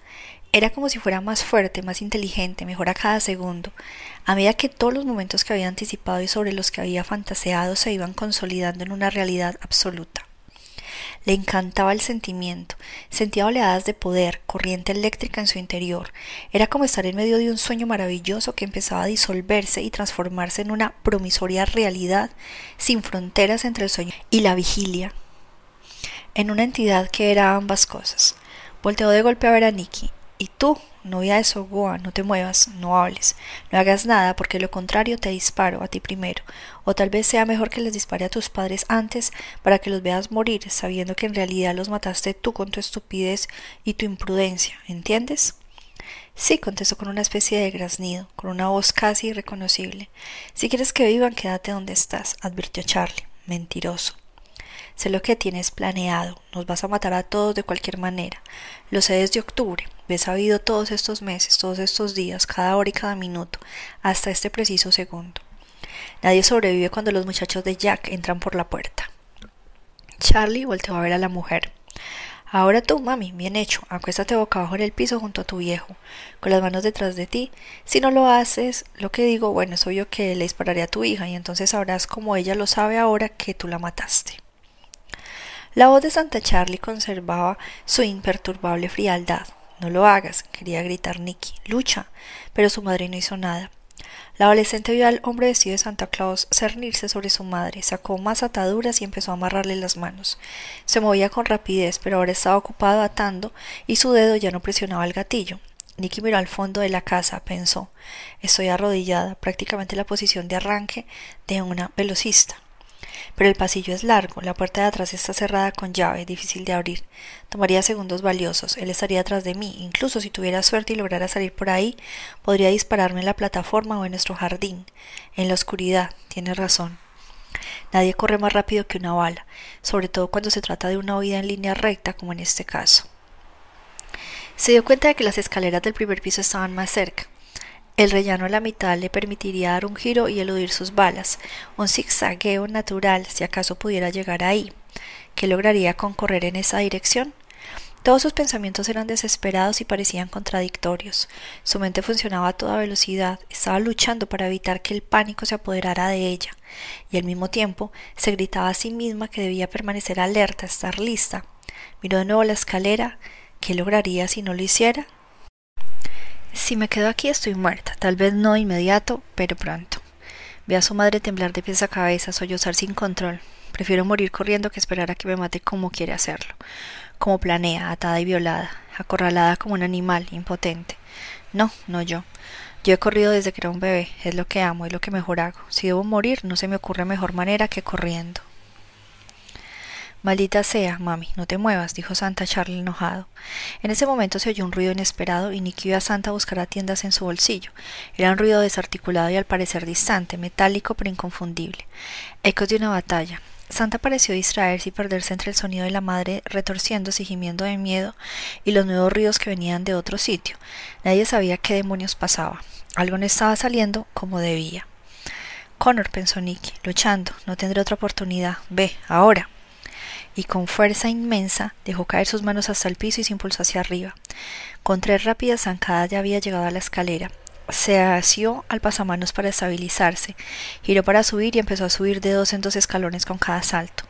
Era como si fuera más fuerte, más inteligente, mejor a cada segundo, a medida que todos los momentos que había anticipado y sobre los que había fantaseado se iban consolidando en una realidad absoluta. Le encantaba el sentimiento, sentía oleadas de poder, corriente eléctrica en su interior. Era como estar en medio de un sueño maravilloso que empezaba a disolverse y transformarse en una promisoria realidad sin fronteras entre el sueño y la vigilia. En una entidad que era ambas cosas. Volteó de golpe a ver a Nicky. ¿Y tú? Novia de Sogoa, no te muevas, no hables, no hagas nada, porque lo contrario te disparo a ti primero, o tal vez sea mejor que les dispare a tus padres antes para que los veas morir, sabiendo que en realidad los mataste tú con tu estupidez y tu imprudencia, ¿entiendes? Sí, contestó con una especie de graznido, con una voz casi irreconocible. Si quieres que vivan, quédate donde estás, advirtió Charlie. Mentiroso. Sé lo que tienes planeado. Nos vas a matar a todos de cualquier manera. Lo sé desde octubre. He sabido todos estos meses, todos estos días, cada hora y cada minuto, hasta este preciso segundo. Nadie sobrevive cuando los muchachos de Jack entran por la puerta. Charlie volteó a ver a la mujer. Ahora tú, mami, bien hecho. Acuéstate boca abajo en el piso junto a tu viejo, con las manos detrás de ti. Si no lo haces, lo que digo, bueno, es obvio que le dispararé a tu hija y entonces sabrás como ella lo sabe ahora que tú la mataste. La voz de Santa Charlie conservaba su imperturbable frialdad. No lo hagas, quería gritar Nicky. Lucha. Pero su madre no hizo nada. La adolescente vio al hombre vestido de Santa Claus cernirse sobre su madre, sacó más ataduras y empezó a amarrarle las manos. Se movía con rapidez, pero ahora estaba ocupado atando y su dedo ya no presionaba el gatillo. Nicky miró al fondo de la casa, pensó Estoy arrodillada, prácticamente la posición de arranque de una velocista. Pero el pasillo es largo, la puerta de atrás está cerrada con llave, difícil de abrir. Tomaría segundos valiosos, él estaría atrás de mí, incluso si tuviera suerte y lograra salir por ahí, podría dispararme en la plataforma o en nuestro jardín, en la oscuridad, tiene razón. Nadie corre más rápido que una bala, sobre todo cuando se trata de una huida en línea recta como en este caso. Se dio cuenta de que las escaleras del primer piso estaban más cerca. El rellano a la mitad le permitiría dar un giro y eludir sus balas, un zigzagueo natural si acaso pudiera llegar ahí. ¿Qué lograría con correr en esa dirección? Todos sus pensamientos eran desesperados y parecían contradictorios. Su mente funcionaba a toda velocidad, estaba luchando para evitar que el pánico se apoderara de ella, y al mismo tiempo se gritaba a sí misma que debía permanecer alerta, estar lista. Miró de nuevo la escalera. ¿Qué lograría si no lo hiciera? Si me quedo aquí estoy muerta, tal vez no inmediato, pero pronto. Ve a su madre temblar de pies a cabeza, sollozar sin control. Prefiero morir corriendo que esperar a que me mate como quiere hacerlo, como planea, atada y violada, acorralada como un animal, impotente. No, no yo. Yo he corrido desde que era un bebé, es lo que amo, es lo que mejor hago. Si debo morir, no se me ocurre mejor manera que corriendo. Maldita sea, mami, no te muevas, dijo Santa Charlie enojado. En ese momento se oyó un ruido inesperado y Nicky vio a Santa buscar tiendas en su bolsillo. Era un ruido desarticulado y al parecer distante, metálico pero inconfundible. Ecos de una batalla. Santa pareció distraerse y perderse entre el sonido de la madre retorciéndose y gimiendo de miedo y los nuevos ruidos que venían de otro sitio. Nadie sabía qué demonios pasaba. Algo no estaba saliendo como debía. Connor, pensó Nicky, luchando, no tendré otra oportunidad. Ve, ahora y con fuerza inmensa dejó caer sus manos hasta el piso y se impulsó hacia arriba. Con tres rápidas zancadas ya había llegado a la escalera. Se asió al pasamanos para estabilizarse, giró para subir y empezó a subir de dos en dos escalones con cada salto.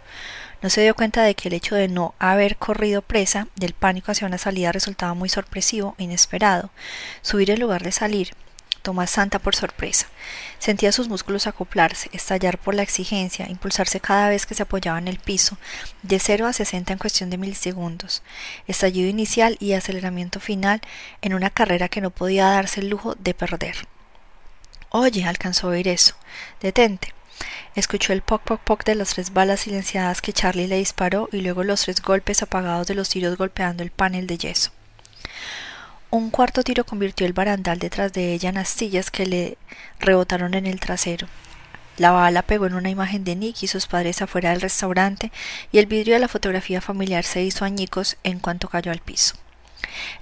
No se dio cuenta de que el hecho de no haber corrido presa del pánico hacia una salida resultaba muy sorpresivo e inesperado. Subir en lugar de salir, Tomás Santa por sorpresa. Sentía sus músculos acoplarse, estallar por la exigencia, impulsarse cada vez que se apoyaba en el piso, de 0 a 60 en cuestión de milisegundos. Estallido inicial y aceleramiento final en una carrera que no podía darse el lujo de perder. Oye, alcanzó a oír eso. Detente. Escuchó el poc poc poc de las tres balas silenciadas que Charlie le disparó y luego los tres golpes apagados de los tiros golpeando el panel de yeso. Un cuarto tiro convirtió el barandal detrás de ella en astillas que le rebotaron en el trasero. La bala pegó en una imagen de Nick y sus padres afuera del restaurante y el vidrio de la fotografía familiar se hizo añicos en cuanto cayó al piso.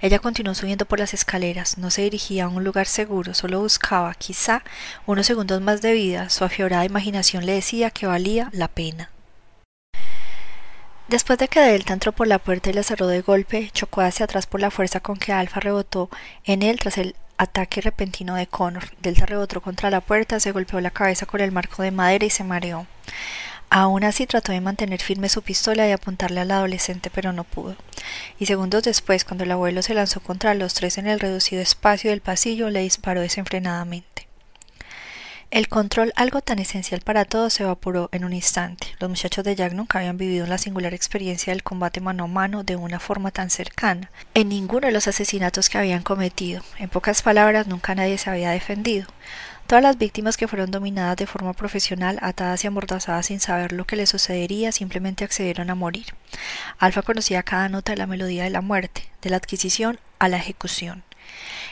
Ella continuó subiendo por las escaleras, no se dirigía a un lugar seguro, solo buscaba, quizá, unos segundos más de vida. Su afiorada imaginación le decía que valía la pena. Después de que Delta entró por la puerta y la cerró de golpe, chocó hacia atrás por la fuerza con que Alfa rebotó en él tras el ataque repentino de Connor. Delta rebotó contra la puerta, se golpeó la cabeza con el marco de madera y se mareó. Aún así trató de mantener firme su pistola y apuntarle al adolescente, pero no pudo. Y segundos después, cuando el abuelo se lanzó contra los tres en el reducido espacio del pasillo, le disparó desenfrenadamente. El control, algo tan esencial para todos, se evaporó en un instante. Los muchachos de Jack nunca habían vivido la singular experiencia del combate mano a mano de una forma tan cercana, en ninguno de los asesinatos que habían cometido. En pocas palabras, nunca nadie se había defendido. Todas las víctimas que fueron dominadas de forma profesional, atadas y amordazadas sin saber lo que les sucedería, simplemente accedieron a morir. Alfa conocía cada nota de la melodía de la muerte, de la adquisición a la ejecución.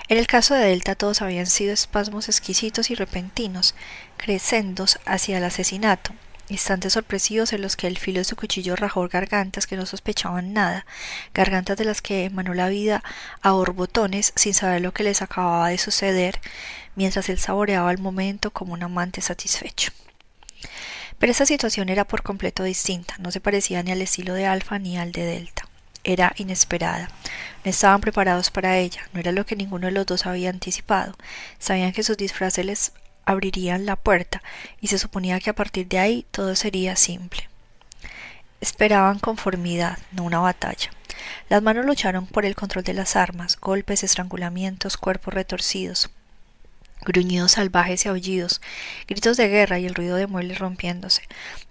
En el caso de Delta todos habían sido espasmos exquisitos y repentinos, crescendos hacia el asesinato, instantes sorpresivos en los que el filo de su cuchillo rajó gargantas que no sospechaban nada, gargantas de las que emanó la vida a borbotones sin saber lo que les acababa de suceder, mientras él saboreaba el momento como un amante satisfecho. Pero esa situación era por completo distinta, no se parecía ni al estilo de Alfa ni al de Delta era inesperada. No estaban preparados para ella, no era lo que ninguno de los dos había anticipado. Sabían que sus disfraces les abrirían la puerta y se suponía que a partir de ahí todo sería simple. Esperaban conformidad, no una batalla. Las manos lucharon por el control de las armas, golpes, estrangulamientos, cuerpos retorcidos, gruñidos salvajes y aullidos, gritos de guerra y el ruido de muebles rompiéndose.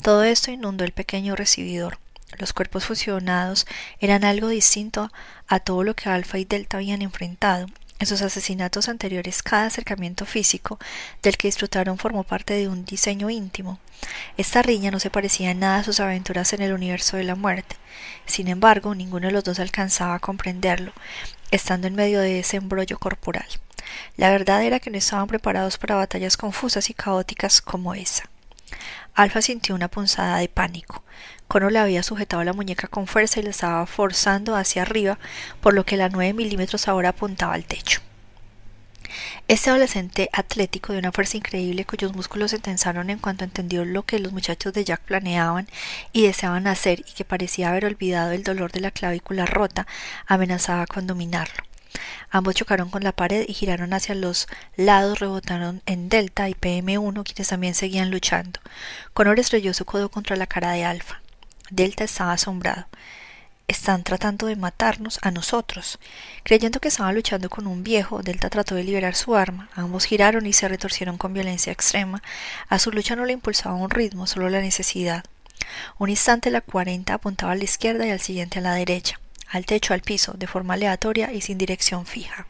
Todo esto inundó el pequeño recibidor. Los cuerpos fusionados eran algo distinto a todo lo que Alfa y Delta habían enfrentado. En sus asesinatos anteriores, cada acercamiento físico del que disfrutaron formó parte de un diseño íntimo. Esta riña no se parecía en nada a sus aventuras en el universo de la muerte. Sin embargo, ninguno de los dos alcanzaba a comprenderlo, estando en medio de ese embrollo corporal. La verdad era que no estaban preparados para batallas confusas y caóticas como esa. Alfa sintió una punzada de pánico. Cono le había sujetado la muñeca con fuerza y la estaba forzando hacia arriba, por lo que la nueve milímetros ahora apuntaba al techo. Este adolescente atlético de una fuerza increíble cuyos músculos se tensaron en cuanto entendió lo que los muchachos de Jack planeaban y deseaban hacer y que parecía haber olvidado el dolor de la clavícula rota, amenazaba con dominarlo. Ambos chocaron con la pared y giraron hacia los lados, rebotaron en Delta y PM1, quienes también seguían luchando. Connor estrelló su codo contra la cara de Alfa. Delta estaba asombrado. Están tratando de matarnos a nosotros. Creyendo que estaban luchando con un viejo, Delta trató de liberar su arma. Ambos giraron y se retorcieron con violencia extrema. A su lucha no le impulsaba un ritmo, solo la necesidad. Un instante la cuarenta apuntaba a la izquierda y al siguiente a la derecha al techo, al piso, de forma aleatoria y sin dirección fija.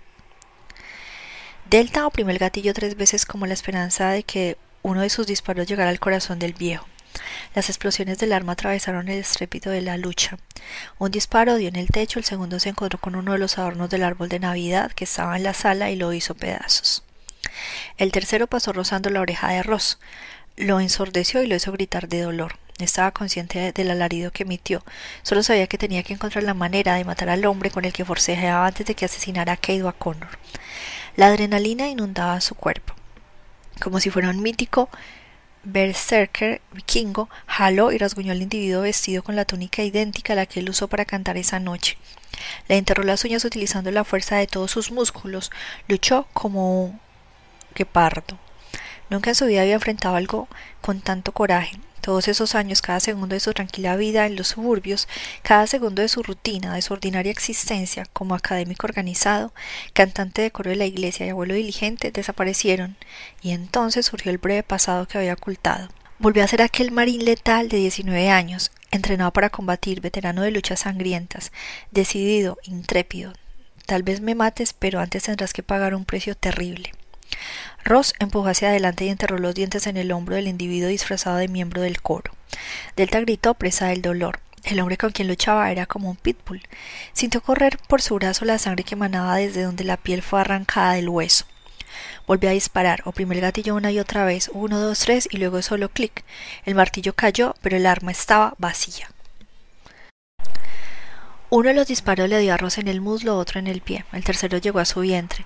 Delta oprimió el gatillo tres veces como la esperanza de que uno de sus disparos llegara al corazón del viejo. Las explosiones del arma atravesaron el estrépito de la lucha. Un disparo dio en el techo, el segundo se encontró con uno de los adornos del árbol de Navidad que estaba en la sala y lo hizo pedazos. El tercero pasó rozando la oreja de Ross. Lo ensordeció y lo hizo gritar de dolor. Estaba consciente del alarido que emitió. Solo sabía que tenía que encontrar la manera de matar al hombre con el que forcejeaba antes de que asesinara a Kate a Connor. La adrenalina inundaba su cuerpo. Como si fuera un mítico berserker vikingo, jaló y rasguñó al individuo vestido con la túnica idéntica a la que él usó para cantar esa noche. Le enterró las uñas utilizando la fuerza de todos sus músculos. Luchó como un guepardo. Nunca en su vida había enfrentado algo con tanto coraje. Todos esos años, cada segundo de su tranquila vida en los suburbios, cada segundo de su rutina, de su ordinaria existencia como académico organizado, cantante de coro de la iglesia y abuelo diligente, desaparecieron, y entonces surgió el breve pasado que había ocultado. Volvió a ser aquel marín letal de 19 años, entrenado para combatir, veterano de luchas sangrientas, decidido, intrépido. Tal vez me mates, pero antes tendrás que pagar un precio terrible. Ross empujó hacia adelante y enterró los dientes en el hombro del individuo disfrazado de miembro del coro. Delta gritó presa del dolor. El hombre con quien luchaba era como un pitbull. Sintió correr por su brazo la sangre que emanaba desde donde la piel fue arrancada del hueso. Volvió a disparar, oprimió el gatillo una y otra vez, uno, dos, tres, y luego solo clic. El martillo cayó, pero el arma estaba vacía. Uno de los disparos le dio a Ross en el muslo, otro en el pie. El tercero llegó a su vientre.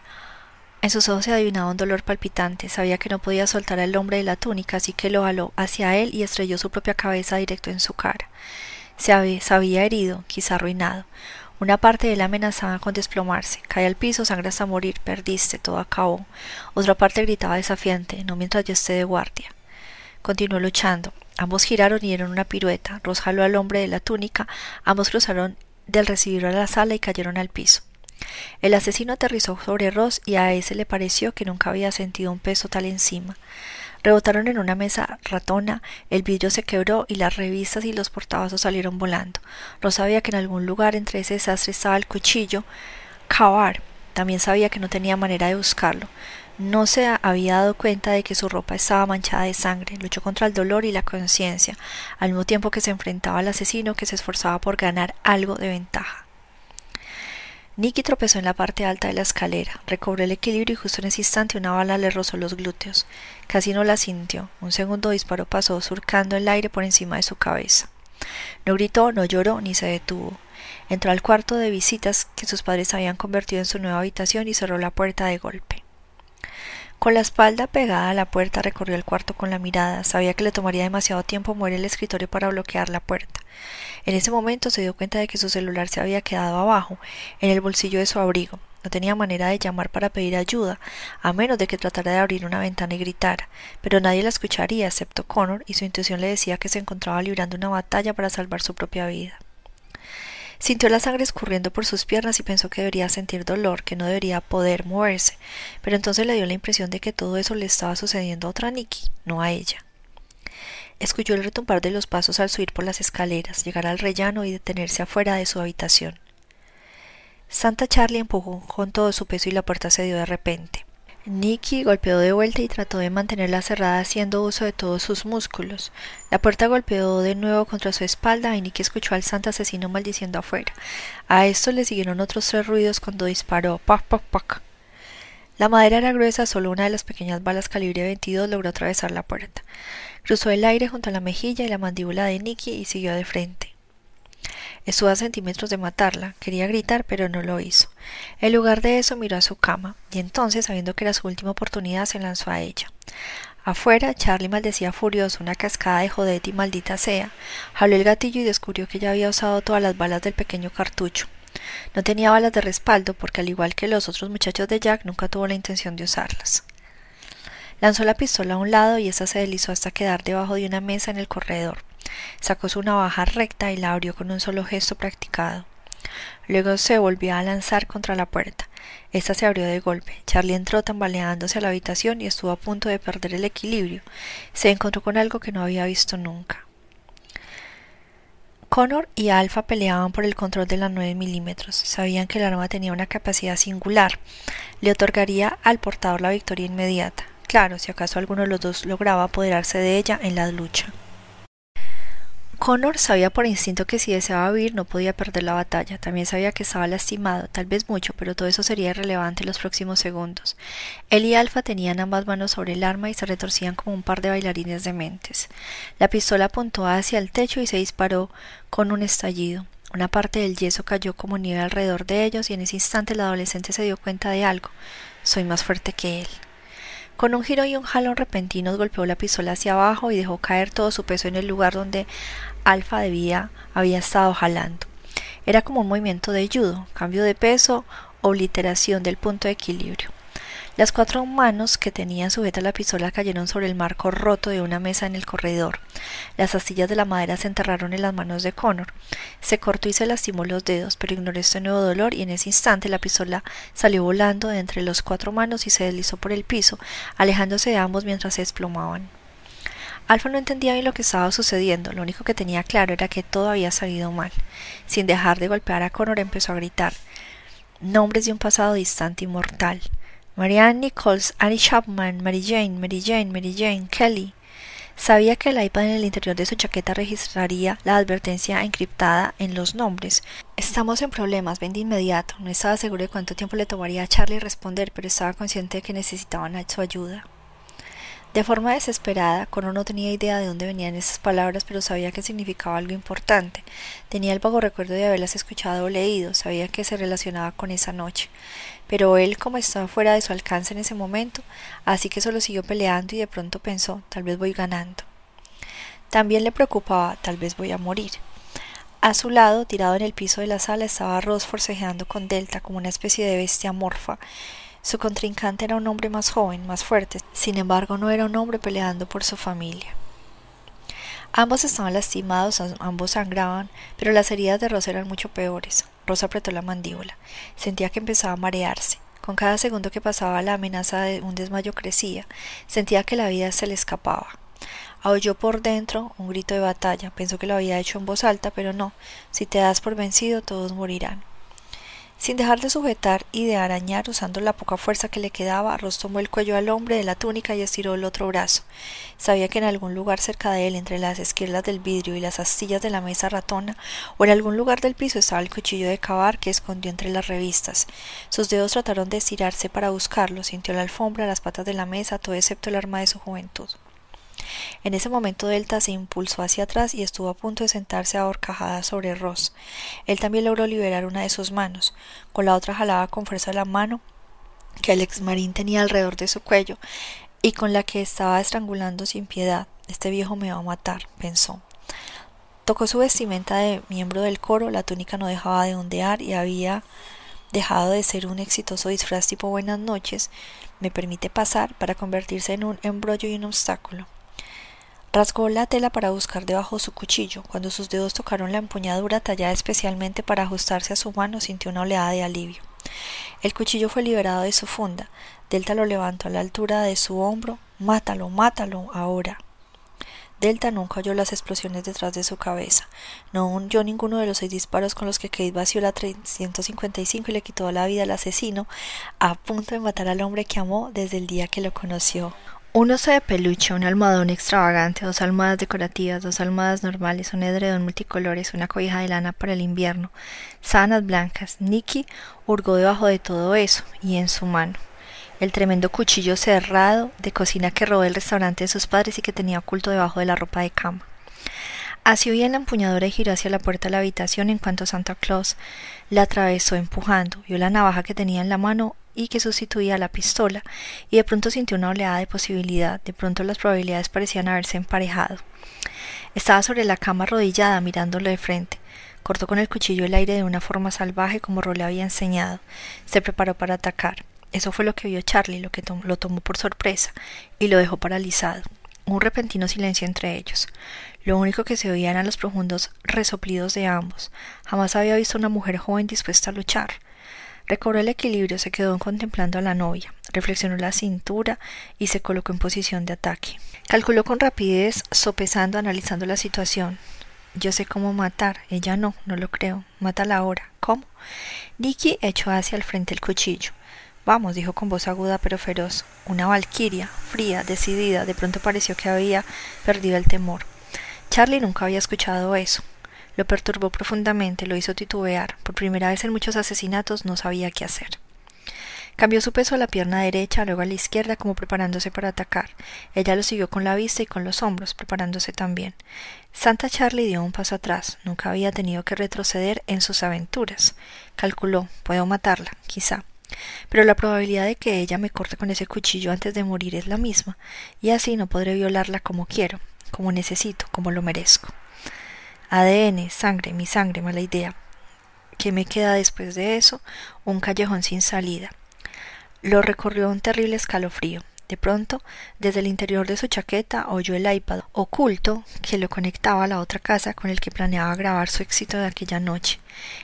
En sus ojos se adivinaba un dolor palpitante. Sabía que no podía soltar al hombre de la túnica, así que lo jaló hacia él y estrelló su propia cabeza directo en su cara. Se había, herido, quizá arruinado. Una parte de él amenazaba con desplomarse. Cae al piso, sangra hasta morir. Perdiste, todo acabó. Otra parte gritaba desafiante, no mientras yo esté de guardia. Continuó luchando. Ambos giraron y dieron una pirueta. Ros jaló al hombre de la túnica. Ambos cruzaron del recibidor a la sala y cayeron al piso. El asesino aterrizó sobre Ross y a ese le pareció que nunca había sentido un peso tal encima. Rebotaron en una mesa ratona, el vidrio se quebró y las revistas y los portavasos salieron volando. Ross sabía que en algún lugar entre ese desastre estaba el cuchillo. Cavar. También sabía que no tenía manera de buscarlo. No se había dado cuenta de que su ropa estaba manchada de sangre. Luchó contra el dolor y la conciencia, al mismo tiempo que se enfrentaba al asesino que se esforzaba por ganar algo de ventaja. Nicky tropezó en la parte alta de la escalera, recobró el equilibrio y justo en ese instante una bala le rozó los glúteos. Casi no la sintió. Un segundo disparo pasó surcando el aire por encima de su cabeza. No gritó, no lloró, ni se detuvo. Entró al cuarto de visitas que sus padres habían convertido en su nueva habitación y cerró la puerta de golpe. Con la espalda pegada a la puerta recorrió el cuarto con la mirada. Sabía que le tomaría demasiado tiempo mover el escritorio para bloquear la puerta. En ese momento se dio cuenta de que su celular se había quedado abajo, en el bolsillo de su abrigo. No tenía manera de llamar para pedir ayuda, a menos de que tratara de abrir una ventana y gritara, pero nadie la escucharía excepto Connor, y su intuición le decía que se encontraba librando una batalla para salvar su propia vida. Sintió la sangre escurriendo por sus piernas y pensó que debería sentir dolor, que no debería poder moverse, pero entonces le dio la impresión de que todo eso le estaba sucediendo a otra Nikki, no a ella. Escuchó el retumbar de los pasos al subir por las escaleras, llegar al rellano y detenerse afuera de su habitación. Santa Charlie empujó con todo su peso y la puerta se dio de repente. Nicky golpeó de vuelta y trató de mantenerla cerrada haciendo uso de todos sus músculos. La puerta golpeó de nuevo contra su espalda y Nicky escuchó al santo asesino maldiciendo afuera. A esto le siguieron otros tres ruidos cuando disparó. ¡Pac, pac, pac! La madera era gruesa, solo una de las pequeñas balas calibre 22 logró atravesar la puerta. Cruzó el aire junto a la mejilla y la mandíbula de Nicky y siguió de frente. Estuvo a centímetros de matarla. Quería gritar, pero no lo hizo. En lugar de eso, miró a su cama, y entonces, sabiendo que era su última oportunidad, se lanzó a ella. Afuera, Charlie maldecía furioso una cascada de jodete y maldita sea. Jaló el gatillo y descubrió que ya había usado todas las balas del pequeño cartucho. No tenía balas de respaldo porque, al igual que los otros muchachos de Jack, nunca tuvo la intención de usarlas. Lanzó la pistola a un lado y ésta se deslizó hasta quedar debajo de una mesa en el corredor. Sacó su navaja recta y la abrió con un solo gesto practicado. Luego se volvió a lanzar contra la puerta. Esta se abrió de golpe. Charlie entró tambaleándose a la habitación y estuvo a punto de perder el equilibrio. Se encontró con algo que no había visto nunca. Connor y Alpha peleaban por el control de la 9 milímetros. Sabían que el arma tenía una capacidad singular. le otorgaría al portador la victoria inmediata. Claro, si acaso alguno de los dos lograba apoderarse de ella en la lucha. Connor sabía por instinto que si deseaba vivir no podía perder la batalla. También sabía que estaba lastimado, tal vez mucho, pero todo eso sería irrelevante en los próximos segundos. Él y Alfa tenían ambas manos sobre el arma y se retorcían como un par de bailarines dementes. La pistola apuntó hacia el techo y se disparó con un estallido. Una parte del yeso cayó como nieve alrededor de ellos y en ese instante el adolescente se dio cuenta de algo. Soy más fuerte que él. Con un giro y un jalón repentinos golpeó la pistola hacia abajo y dejó caer todo su peso en el lugar donde Alfa debía había estado jalando. Era como un movimiento de judo, cambio de peso, obliteración del punto de equilibrio. Las cuatro manos que tenían sujeta la pistola cayeron sobre el marco roto de una mesa en el corredor. Las astillas de la madera se enterraron en las manos de Connor. Se cortó y se lastimó los dedos, pero ignoró este nuevo dolor y en ese instante la pistola salió volando de entre los cuatro manos y se deslizó por el piso, alejándose de ambos mientras se desplomaban. Alfa no entendía bien lo que estaba sucediendo, lo único que tenía claro era que todo había salido mal. Sin dejar de golpear a Connor empezó a gritar nombres de un pasado distante y mortal. Marianne Nichols, Annie Chapman, Mary Jane, Mary Jane, Mary Jane, Kelly. Sabía que el iPad en el interior de su chaqueta registraría la advertencia encriptada en los nombres. Estamos en problemas, ven de inmediato. No estaba seguro de cuánto tiempo le tomaría a Charlie responder, pero estaba consciente de que necesitaban su ayuda. De forma desesperada, Connor no tenía idea de dónde venían esas palabras, pero sabía que significaba algo importante. Tenía el vago recuerdo de haberlas escuchado o leído, sabía que se relacionaba con esa noche. Pero él, como estaba fuera de su alcance en ese momento, así que solo siguió peleando y de pronto pensó, tal vez voy ganando. También le preocupaba, tal vez voy a morir. A su lado, tirado en el piso de la sala, estaba Ross forcejeando con Delta como una especie de bestia morfa. Su contrincante era un hombre más joven, más fuerte, sin embargo no era un hombre peleando por su familia. Ambos estaban lastimados, ambos sangraban, pero las heridas de Rosa eran mucho peores. Rosa apretó la mandíbula. Sentía que empezaba a marearse. Con cada segundo que pasaba la amenaza de un desmayo crecía. Sentía que la vida se le escapaba. Aulló por dentro un grito de batalla. Pensó que lo había hecho en voz alta, pero no. Si te das por vencido, todos morirán. Sin dejar de sujetar y de arañar usando la poca fuerza que le quedaba, Ross tomó el cuello al hombre de la túnica y estiró el otro brazo. Sabía que en algún lugar cerca de él, entre las esquirlas del vidrio y las astillas de la mesa ratona, o en algún lugar del piso estaba el cuchillo de cavar que escondió entre las revistas. Sus dedos trataron de estirarse para buscarlo, sintió la alfombra, las patas de la mesa, todo excepto el arma de su juventud. En ese momento Delta se impulsó hacia atrás y estuvo a punto de sentarse a horcajada sobre Ross. Él también logró liberar una de sus manos. Con la otra jalaba con fuerza la mano que el ex marín tenía alrededor de su cuello y con la que estaba estrangulando sin piedad. Este viejo me va a matar, pensó. Tocó su vestimenta de miembro del coro, la túnica no dejaba de ondear y había dejado de ser un exitoso disfraz tipo buenas noches, me permite pasar para convertirse en un embrollo y un obstáculo. Rasgó la tela para buscar debajo su cuchillo. Cuando sus dedos tocaron la empuñadura tallada especialmente para ajustarse a su mano, sintió una oleada de alivio. El cuchillo fue liberado de su funda. Delta lo levantó a la altura de su hombro. Mátalo, mátalo, ahora. Delta nunca oyó las explosiones detrás de su cabeza. No oyó ninguno de los seis disparos con los que Kate vació la 355 y le quitó la vida al asesino, a punto de matar al hombre que amó desde el día que lo conoció. Un oso de peluche, un almohadón extravagante, dos almohadas decorativas, dos almohadas normales, un edredón multicolores, una cobija de lana para el invierno, sábanas blancas. Nicky hurgó debajo de todo eso y en su mano el tremendo cuchillo cerrado de cocina que robó el restaurante de sus padres y que tenía oculto debajo de la ropa de cama. Asió bien la empuñadura y giró hacia la puerta de la habitación en cuanto Santa Claus la atravesó empujando. Vio la navaja que tenía en la mano y que sustituía la pistola, y de pronto sintió una oleada de posibilidad, de pronto las probabilidades parecían haberse emparejado. Estaba sobre la cama arrodillada mirándolo de frente. Cortó con el cuchillo el aire de una forma salvaje como Ro le había enseñado. Se preparó para atacar. Eso fue lo que vio Charlie, lo que lo tomó por sorpresa y lo dejó paralizado. Un repentino silencio entre ellos. Lo único que se oían eran los profundos resoplidos de ambos. Jamás había visto una mujer joven dispuesta a luchar. Recobró el equilibrio, se quedó contemplando a la novia, reflexionó la cintura y se colocó en posición de ataque. Calculó con rapidez, sopesando, analizando la situación. Yo sé cómo matar, ella no, no lo creo. Mátala ahora. ¿Cómo? Nicky echó hacia el frente el cuchillo. Vamos, dijo con voz aguda pero feroz. Una valquiria, fría, decidida, de pronto pareció que había perdido el temor. Charlie nunca había escuchado eso. Lo perturbó profundamente, lo hizo titubear. Por primera vez en muchos asesinatos no sabía qué hacer. Cambió su peso a la pierna derecha, luego a la izquierda, como preparándose para atacar. Ella lo siguió con la vista y con los hombros, preparándose también. Santa Charlie dio un paso atrás. Nunca había tenido que retroceder en sus aventuras. Calculó, puedo matarla, quizá. Pero la probabilidad de que ella me corte con ese cuchillo antes de morir es la misma, y así no podré violarla como quiero, como necesito, como lo merezco. ADN, sangre, mi sangre, mala idea. ¿Qué me queda después de eso? Un callejón sin salida. Lo recorrió un terrible escalofrío. De pronto, desde el interior de su chaqueta oyó el iPad oculto que lo conectaba a la otra casa con el que planeaba grabar su éxito de aquella noche.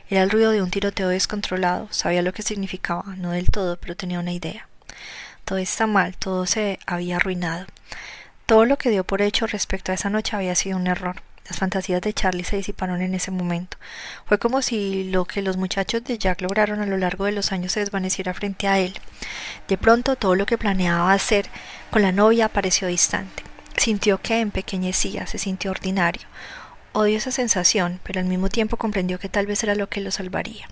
Era el ruido de un tiroteo descontrolado. Sabía lo que significaba, no del todo, pero tenía una idea. Todo está mal, todo se había arruinado. Todo lo que dio por hecho respecto a esa noche había sido un error. Las fantasías de Charlie se disiparon en ese momento. Fue como si lo que los muchachos de Jack lograron a lo largo de los años se desvaneciera frente a él. De pronto todo lo que planeaba hacer con la novia pareció distante. Sintió que empequeñecía, se sintió ordinario. Odió esa sensación, pero al mismo tiempo comprendió que tal vez era lo que lo salvaría.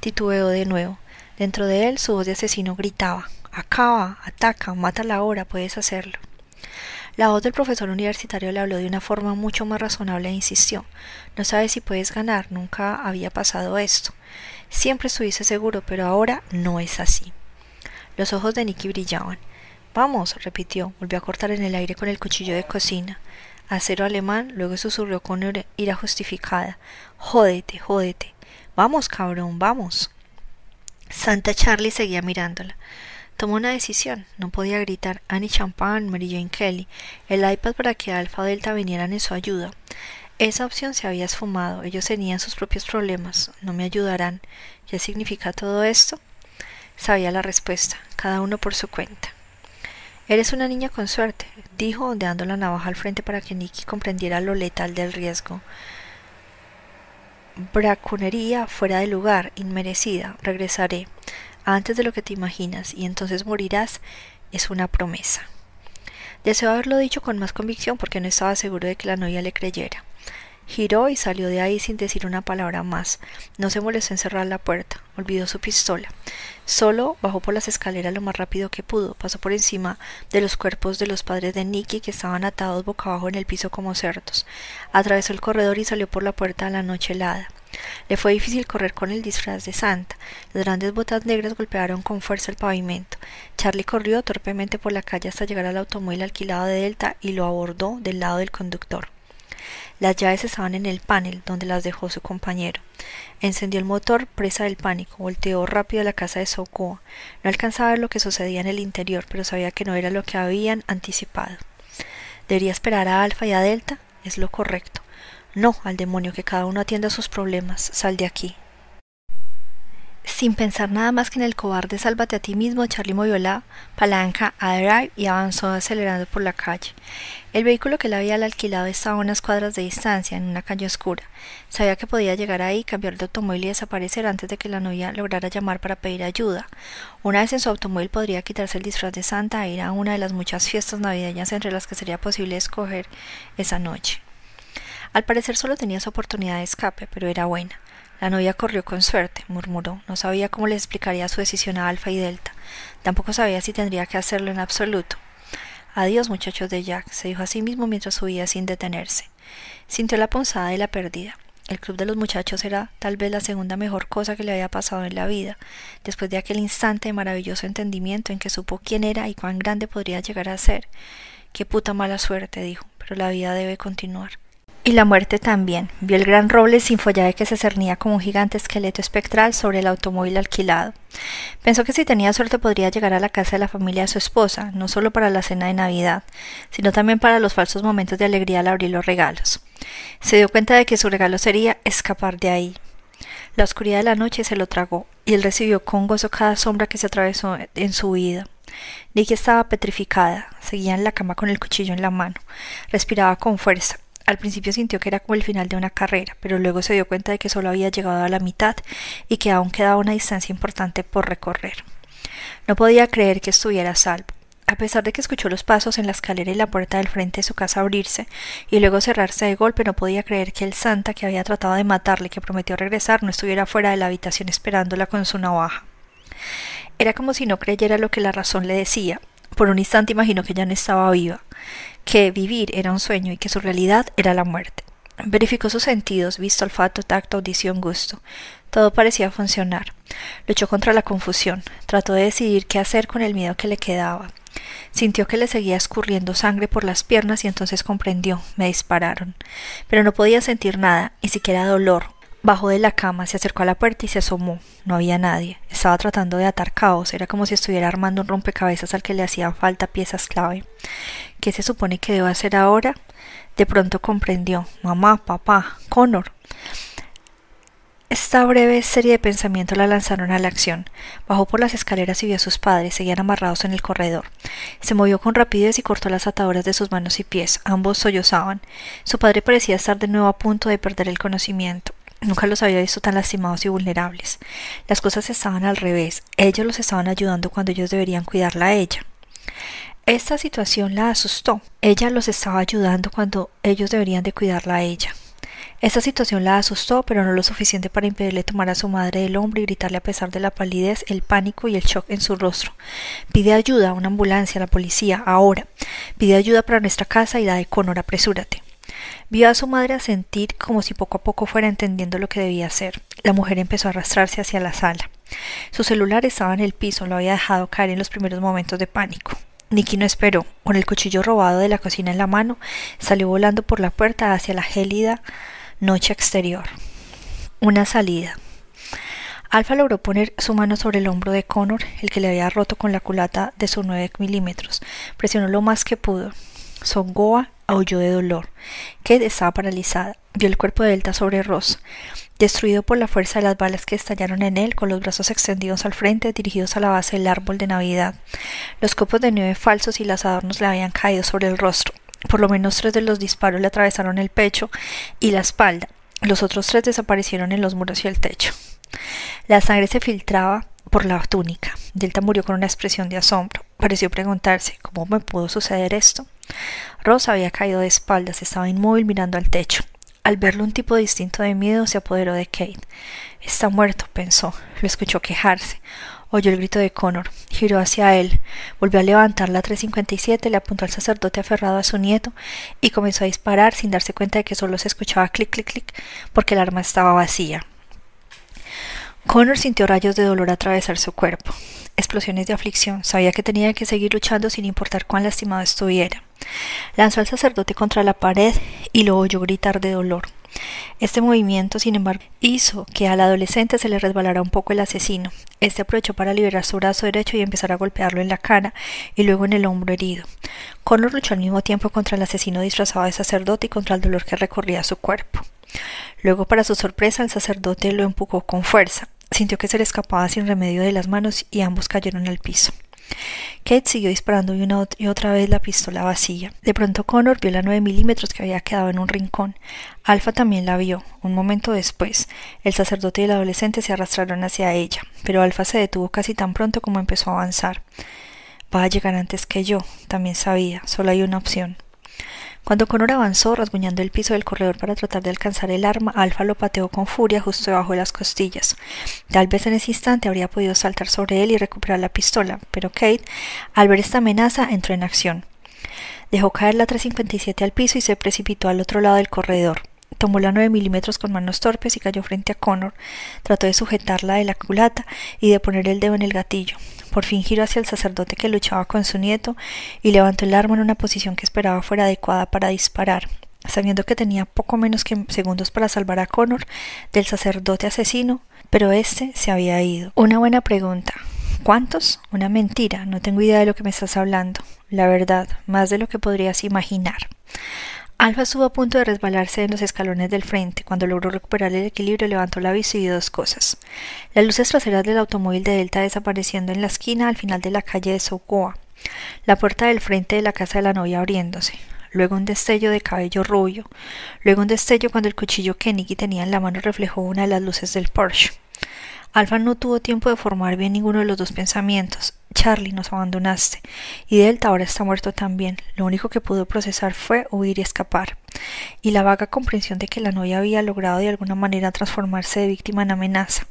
Titubeó de nuevo. Dentro de él su voz de asesino gritaba Acaba, ataca, mátala ahora, puedes hacerlo. La voz del profesor universitario le habló de una forma mucho más razonable e insistió No sabes si puedes ganar, nunca había pasado esto. Siempre estuviste seguro, pero ahora no es así. Los ojos de Nicky brillaban. Vamos, repitió, volvió a cortar en el aire con el cuchillo de cocina. Acero alemán, luego susurró con ira justificada. Jódete, jódete. Vamos, cabrón, vamos. Santa Charlie seguía mirándola. Tomó una decisión. No podía gritar Annie Champagne, Mary Jane Kelly, el iPad para que Alfa Delta vinieran en su ayuda. Esa opción se había esfumado. Ellos tenían sus propios problemas. No me ayudarán. ¿Qué significa todo esto? Sabía la respuesta. Cada uno por su cuenta. Eres una niña con suerte, dijo ondeando la navaja al frente para que Nicky comprendiera lo letal del riesgo. Braconería fuera de lugar, inmerecida. Regresaré antes de lo que te imaginas y entonces morirás es una promesa. Deseo haberlo dicho con más convicción porque no estaba seguro de que la novia le creyera. Giró y salió de ahí sin decir una palabra más. No se molestó en cerrar la puerta. Olvidó su pistola. Solo bajó por las escaleras lo más rápido que pudo. Pasó por encima de los cuerpos de los padres de Nicky que estaban atados boca abajo en el piso como cerdos. Atravesó el corredor y salió por la puerta a la noche helada. Le fue difícil correr con el disfraz de Santa. Las grandes botas negras golpearon con fuerza el pavimento. Charlie corrió torpemente por la calle hasta llegar al automóvil alquilado de Delta y lo abordó del lado del conductor. Las llaves estaban en el panel donde las dejó su compañero. Encendió el motor, presa del pánico, volteó rápido a la casa de Sokoa. No alcanzaba a ver lo que sucedía en el interior, pero sabía que no era lo que habían anticipado. ¿Debería esperar a Alfa y a Delta? Es lo correcto. No, al demonio, que cada uno atienda sus problemas. Sal de aquí. Sin pensar nada más que en el cobarde sálvate a ti mismo, Charlie movió la palanca a drive y avanzó acelerando por la calle. El vehículo que le había alquilado estaba a unas cuadras de distancia, en una calle oscura. Sabía que podía llegar ahí, cambiar de automóvil y desaparecer antes de que la novia lograra llamar para pedir ayuda. Una vez en su automóvil podría quitarse el disfraz de Santa e ir a una de las muchas fiestas navideñas entre las que sería posible escoger esa noche. Al parecer solo tenía su oportunidad de escape, pero era buena. La novia corrió con suerte, murmuró. No sabía cómo le explicaría su decisión a Alfa y Delta. Tampoco sabía si tendría que hacerlo en absoluto. Adiós, muchachos de Jack, se dijo a sí mismo mientras subía sin detenerse. Sintió la punzada de la pérdida. El club de los muchachos era tal vez la segunda mejor cosa que le había pasado en la vida, después de aquel instante de maravilloso entendimiento en que supo quién era y cuán grande podría llegar a ser. Qué puta mala suerte, dijo, pero la vida debe continuar. Y la muerte también. Vio el gran roble sin follaje que se cernía como un gigante esqueleto espectral sobre el automóvil alquilado. Pensó que si tenía suerte podría llegar a la casa de la familia de su esposa, no solo para la cena de Navidad, sino también para los falsos momentos de alegría al abrir los regalos. Se dio cuenta de que su regalo sería escapar de ahí. La oscuridad de la noche se lo tragó, y él recibió con gozo cada sombra que se atravesó en su vida. Nicky estaba petrificada, seguía en la cama con el cuchillo en la mano, respiraba con fuerza, al principio sintió que era como el final de una carrera, pero luego se dio cuenta de que solo había llegado a la mitad y que aún quedaba una distancia importante por recorrer. No podía creer que estuviera a salvo. A pesar de que escuchó los pasos en la escalera y la puerta del frente de su casa abrirse y luego cerrarse de golpe, no podía creer que el santa que había tratado de matarle, que prometió regresar, no estuviera fuera de la habitación esperándola con su navaja. Era como si no creyera lo que la razón le decía. Por un instante imaginó que ya no estaba viva, que vivir era un sueño y que su realidad era la muerte. Verificó sus sentidos, visto, olfato, tacto, audición, gusto. Todo parecía funcionar. Luchó contra la confusión, trató de decidir qué hacer con el miedo que le quedaba. Sintió que le seguía escurriendo sangre por las piernas y entonces comprendió me dispararon. Pero no podía sentir nada, ni siquiera dolor. Bajó de la cama, se acercó a la puerta y se asomó. No había nadie. Estaba tratando de atar caos. Era como si estuviera armando un rompecabezas al que le hacían falta piezas clave. ¿Qué se supone que debo hacer ahora? De pronto comprendió. Mamá, papá, Connor. Esta breve serie de pensamientos la lanzaron a la acción. Bajó por las escaleras y vio a sus padres, seguían amarrados en el corredor. Se movió con rapidez y cortó las ataduras de sus manos y pies. Ambos sollozaban. Su padre parecía estar de nuevo a punto de perder el conocimiento. Nunca los había visto tan lastimados y vulnerables. Las cosas estaban al revés. Ellos los estaban ayudando cuando ellos deberían cuidarla a ella. Esta situación la asustó. Ella los estaba ayudando cuando ellos deberían de cuidarla a ella. Esta situación la asustó, pero no lo suficiente para impedirle tomar a su madre del hombro y gritarle a pesar de la palidez, el pánico y el shock en su rostro. Pide ayuda una ambulancia, a la policía, ahora. Pide ayuda para nuestra casa y la de Connor, apresúrate. Vio a su madre sentir como si poco a poco fuera entendiendo lo que debía hacer. La mujer empezó a arrastrarse hacia la sala. Su celular estaba en el piso, lo había dejado caer en los primeros momentos de pánico. Nicky no esperó. Con el cuchillo robado de la cocina en la mano, salió volando por la puerta hacia la gélida Noche exterior. Una salida. Alfa logró poner su mano sobre el hombro de Connor, el que le había roto con la culata de sus nueve milímetros. Presionó lo más que pudo. Songoa aulló de dolor. Kate estaba paralizada. Vio el cuerpo de Delta sobre Ross, destruido por la fuerza de las balas que estallaron en él, con los brazos extendidos al frente, dirigidos a la base del árbol de Navidad. Los copos de nieve falsos y las adornos le habían caído sobre el rostro. Por lo menos tres de los disparos le atravesaron el pecho y la espalda. Los otros tres desaparecieron en los muros y el techo. La sangre se filtraba por la túnica. Delta murió con una expresión de asombro. Pareció preguntarse ¿cómo me pudo suceder esto? Rosa había caído de espaldas, estaba inmóvil mirando al techo. Al verlo un tipo distinto de miedo se apoderó de Kate. Está muerto, pensó. Lo escuchó quejarse. Oyó el grito de Connor, giró hacia él, volvió a levantar la 357, le apuntó al sacerdote aferrado a su nieto y comenzó a disparar sin darse cuenta de que solo se escuchaba clic, clic, clic, porque el arma estaba vacía. Connor sintió rayos de dolor atravesar su cuerpo, explosiones de aflicción, sabía que tenía que seguir luchando sin importar cuán lastimado estuviera. Lanzó al sacerdote contra la pared y lo oyó gritar de dolor. Este movimiento, sin embargo, hizo que al adolescente se le resbalara un poco el asesino. Este aprovechó para liberar su brazo derecho y empezar a golpearlo en la cara y luego en el hombro herido. Connor luchó al mismo tiempo contra el asesino disfrazado de sacerdote y contra el dolor que recorría su cuerpo. Luego, para su sorpresa, el sacerdote lo empujó con fuerza. Sintió que se le escapaba sin remedio de las manos y ambos cayeron al piso. Kate siguió disparando y una y otra vez la pistola vacía. De pronto Connor vio la 9 milímetros que había quedado en un rincón. Alfa también la vio. Un momento después, el sacerdote y el adolescente se arrastraron hacia ella, pero Alfa se detuvo casi tan pronto como empezó a avanzar. Va a llegar antes que yo, también sabía, solo hay una opción. Cuando Connor avanzó, rasguñando el piso del corredor para tratar de alcanzar el arma, Alfa lo pateó con furia justo debajo de las costillas. Tal vez en ese instante habría podido saltar sobre él y recuperar la pistola, pero Kate, al ver esta amenaza, entró en acción. Dejó caer la 357 al piso y se precipitó al otro lado del corredor. Tomó la 9 milímetros con manos torpes y cayó frente a Connor. Trató de sujetarla de la culata y de poner el dedo en el gatillo. Por fin giró hacia el sacerdote que luchaba con su nieto y levantó el arma en una posición que esperaba fuera adecuada para disparar. Sabiendo que tenía poco menos que segundos para salvar a Connor del sacerdote asesino, pero este se había ido. Una buena pregunta. ¿Cuántos? Una mentira. No tengo idea de lo que me estás hablando. La verdad, más de lo que podrías imaginar. Alfa estuvo a punto de resbalarse en los escalones del frente. Cuando logró recuperar el equilibrio, levantó la vista y vio dos cosas. Las luces traseras del automóvil de Delta desapareciendo en la esquina al final de la calle de Sokoa. La puerta del frente de la casa de la novia abriéndose. Luego un destello de cabello rubio. Luego un destello cuando el cuchillo que Nicky tenía en la mano reflejó una de las luces del Porsche. Alfa no tuvo tiempo de formar bien ninguno de los dos pensamientos. Charlie, nos abandonaste. Y Delta ahora está muerto también. Lo único que pudo procesar fue huir y escapar. Y la vaga comprensión de que la novia había logrado de alguna manera transformarse de víctima en amenaza.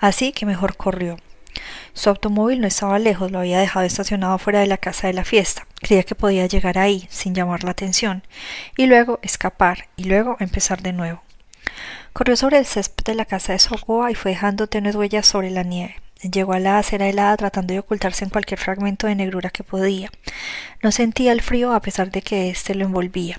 Así que mejor corrió. Su automóvil no estaba lejos, lo había dejado estacionado fuera de la casa de la fiesta. Creía que podía llegar ahí, sin llamar la atención, y luego escapar, y luego empezar de nuevo. Corrió sobre el césped de la casa de Sogoa y fue dejando tenues huellas sobre la nieve. Llegó a la acera helada tratando de ocultarse en cualquier fragmento de negrura que podía. No sentía el frío a pesar de que éste lo envolvía.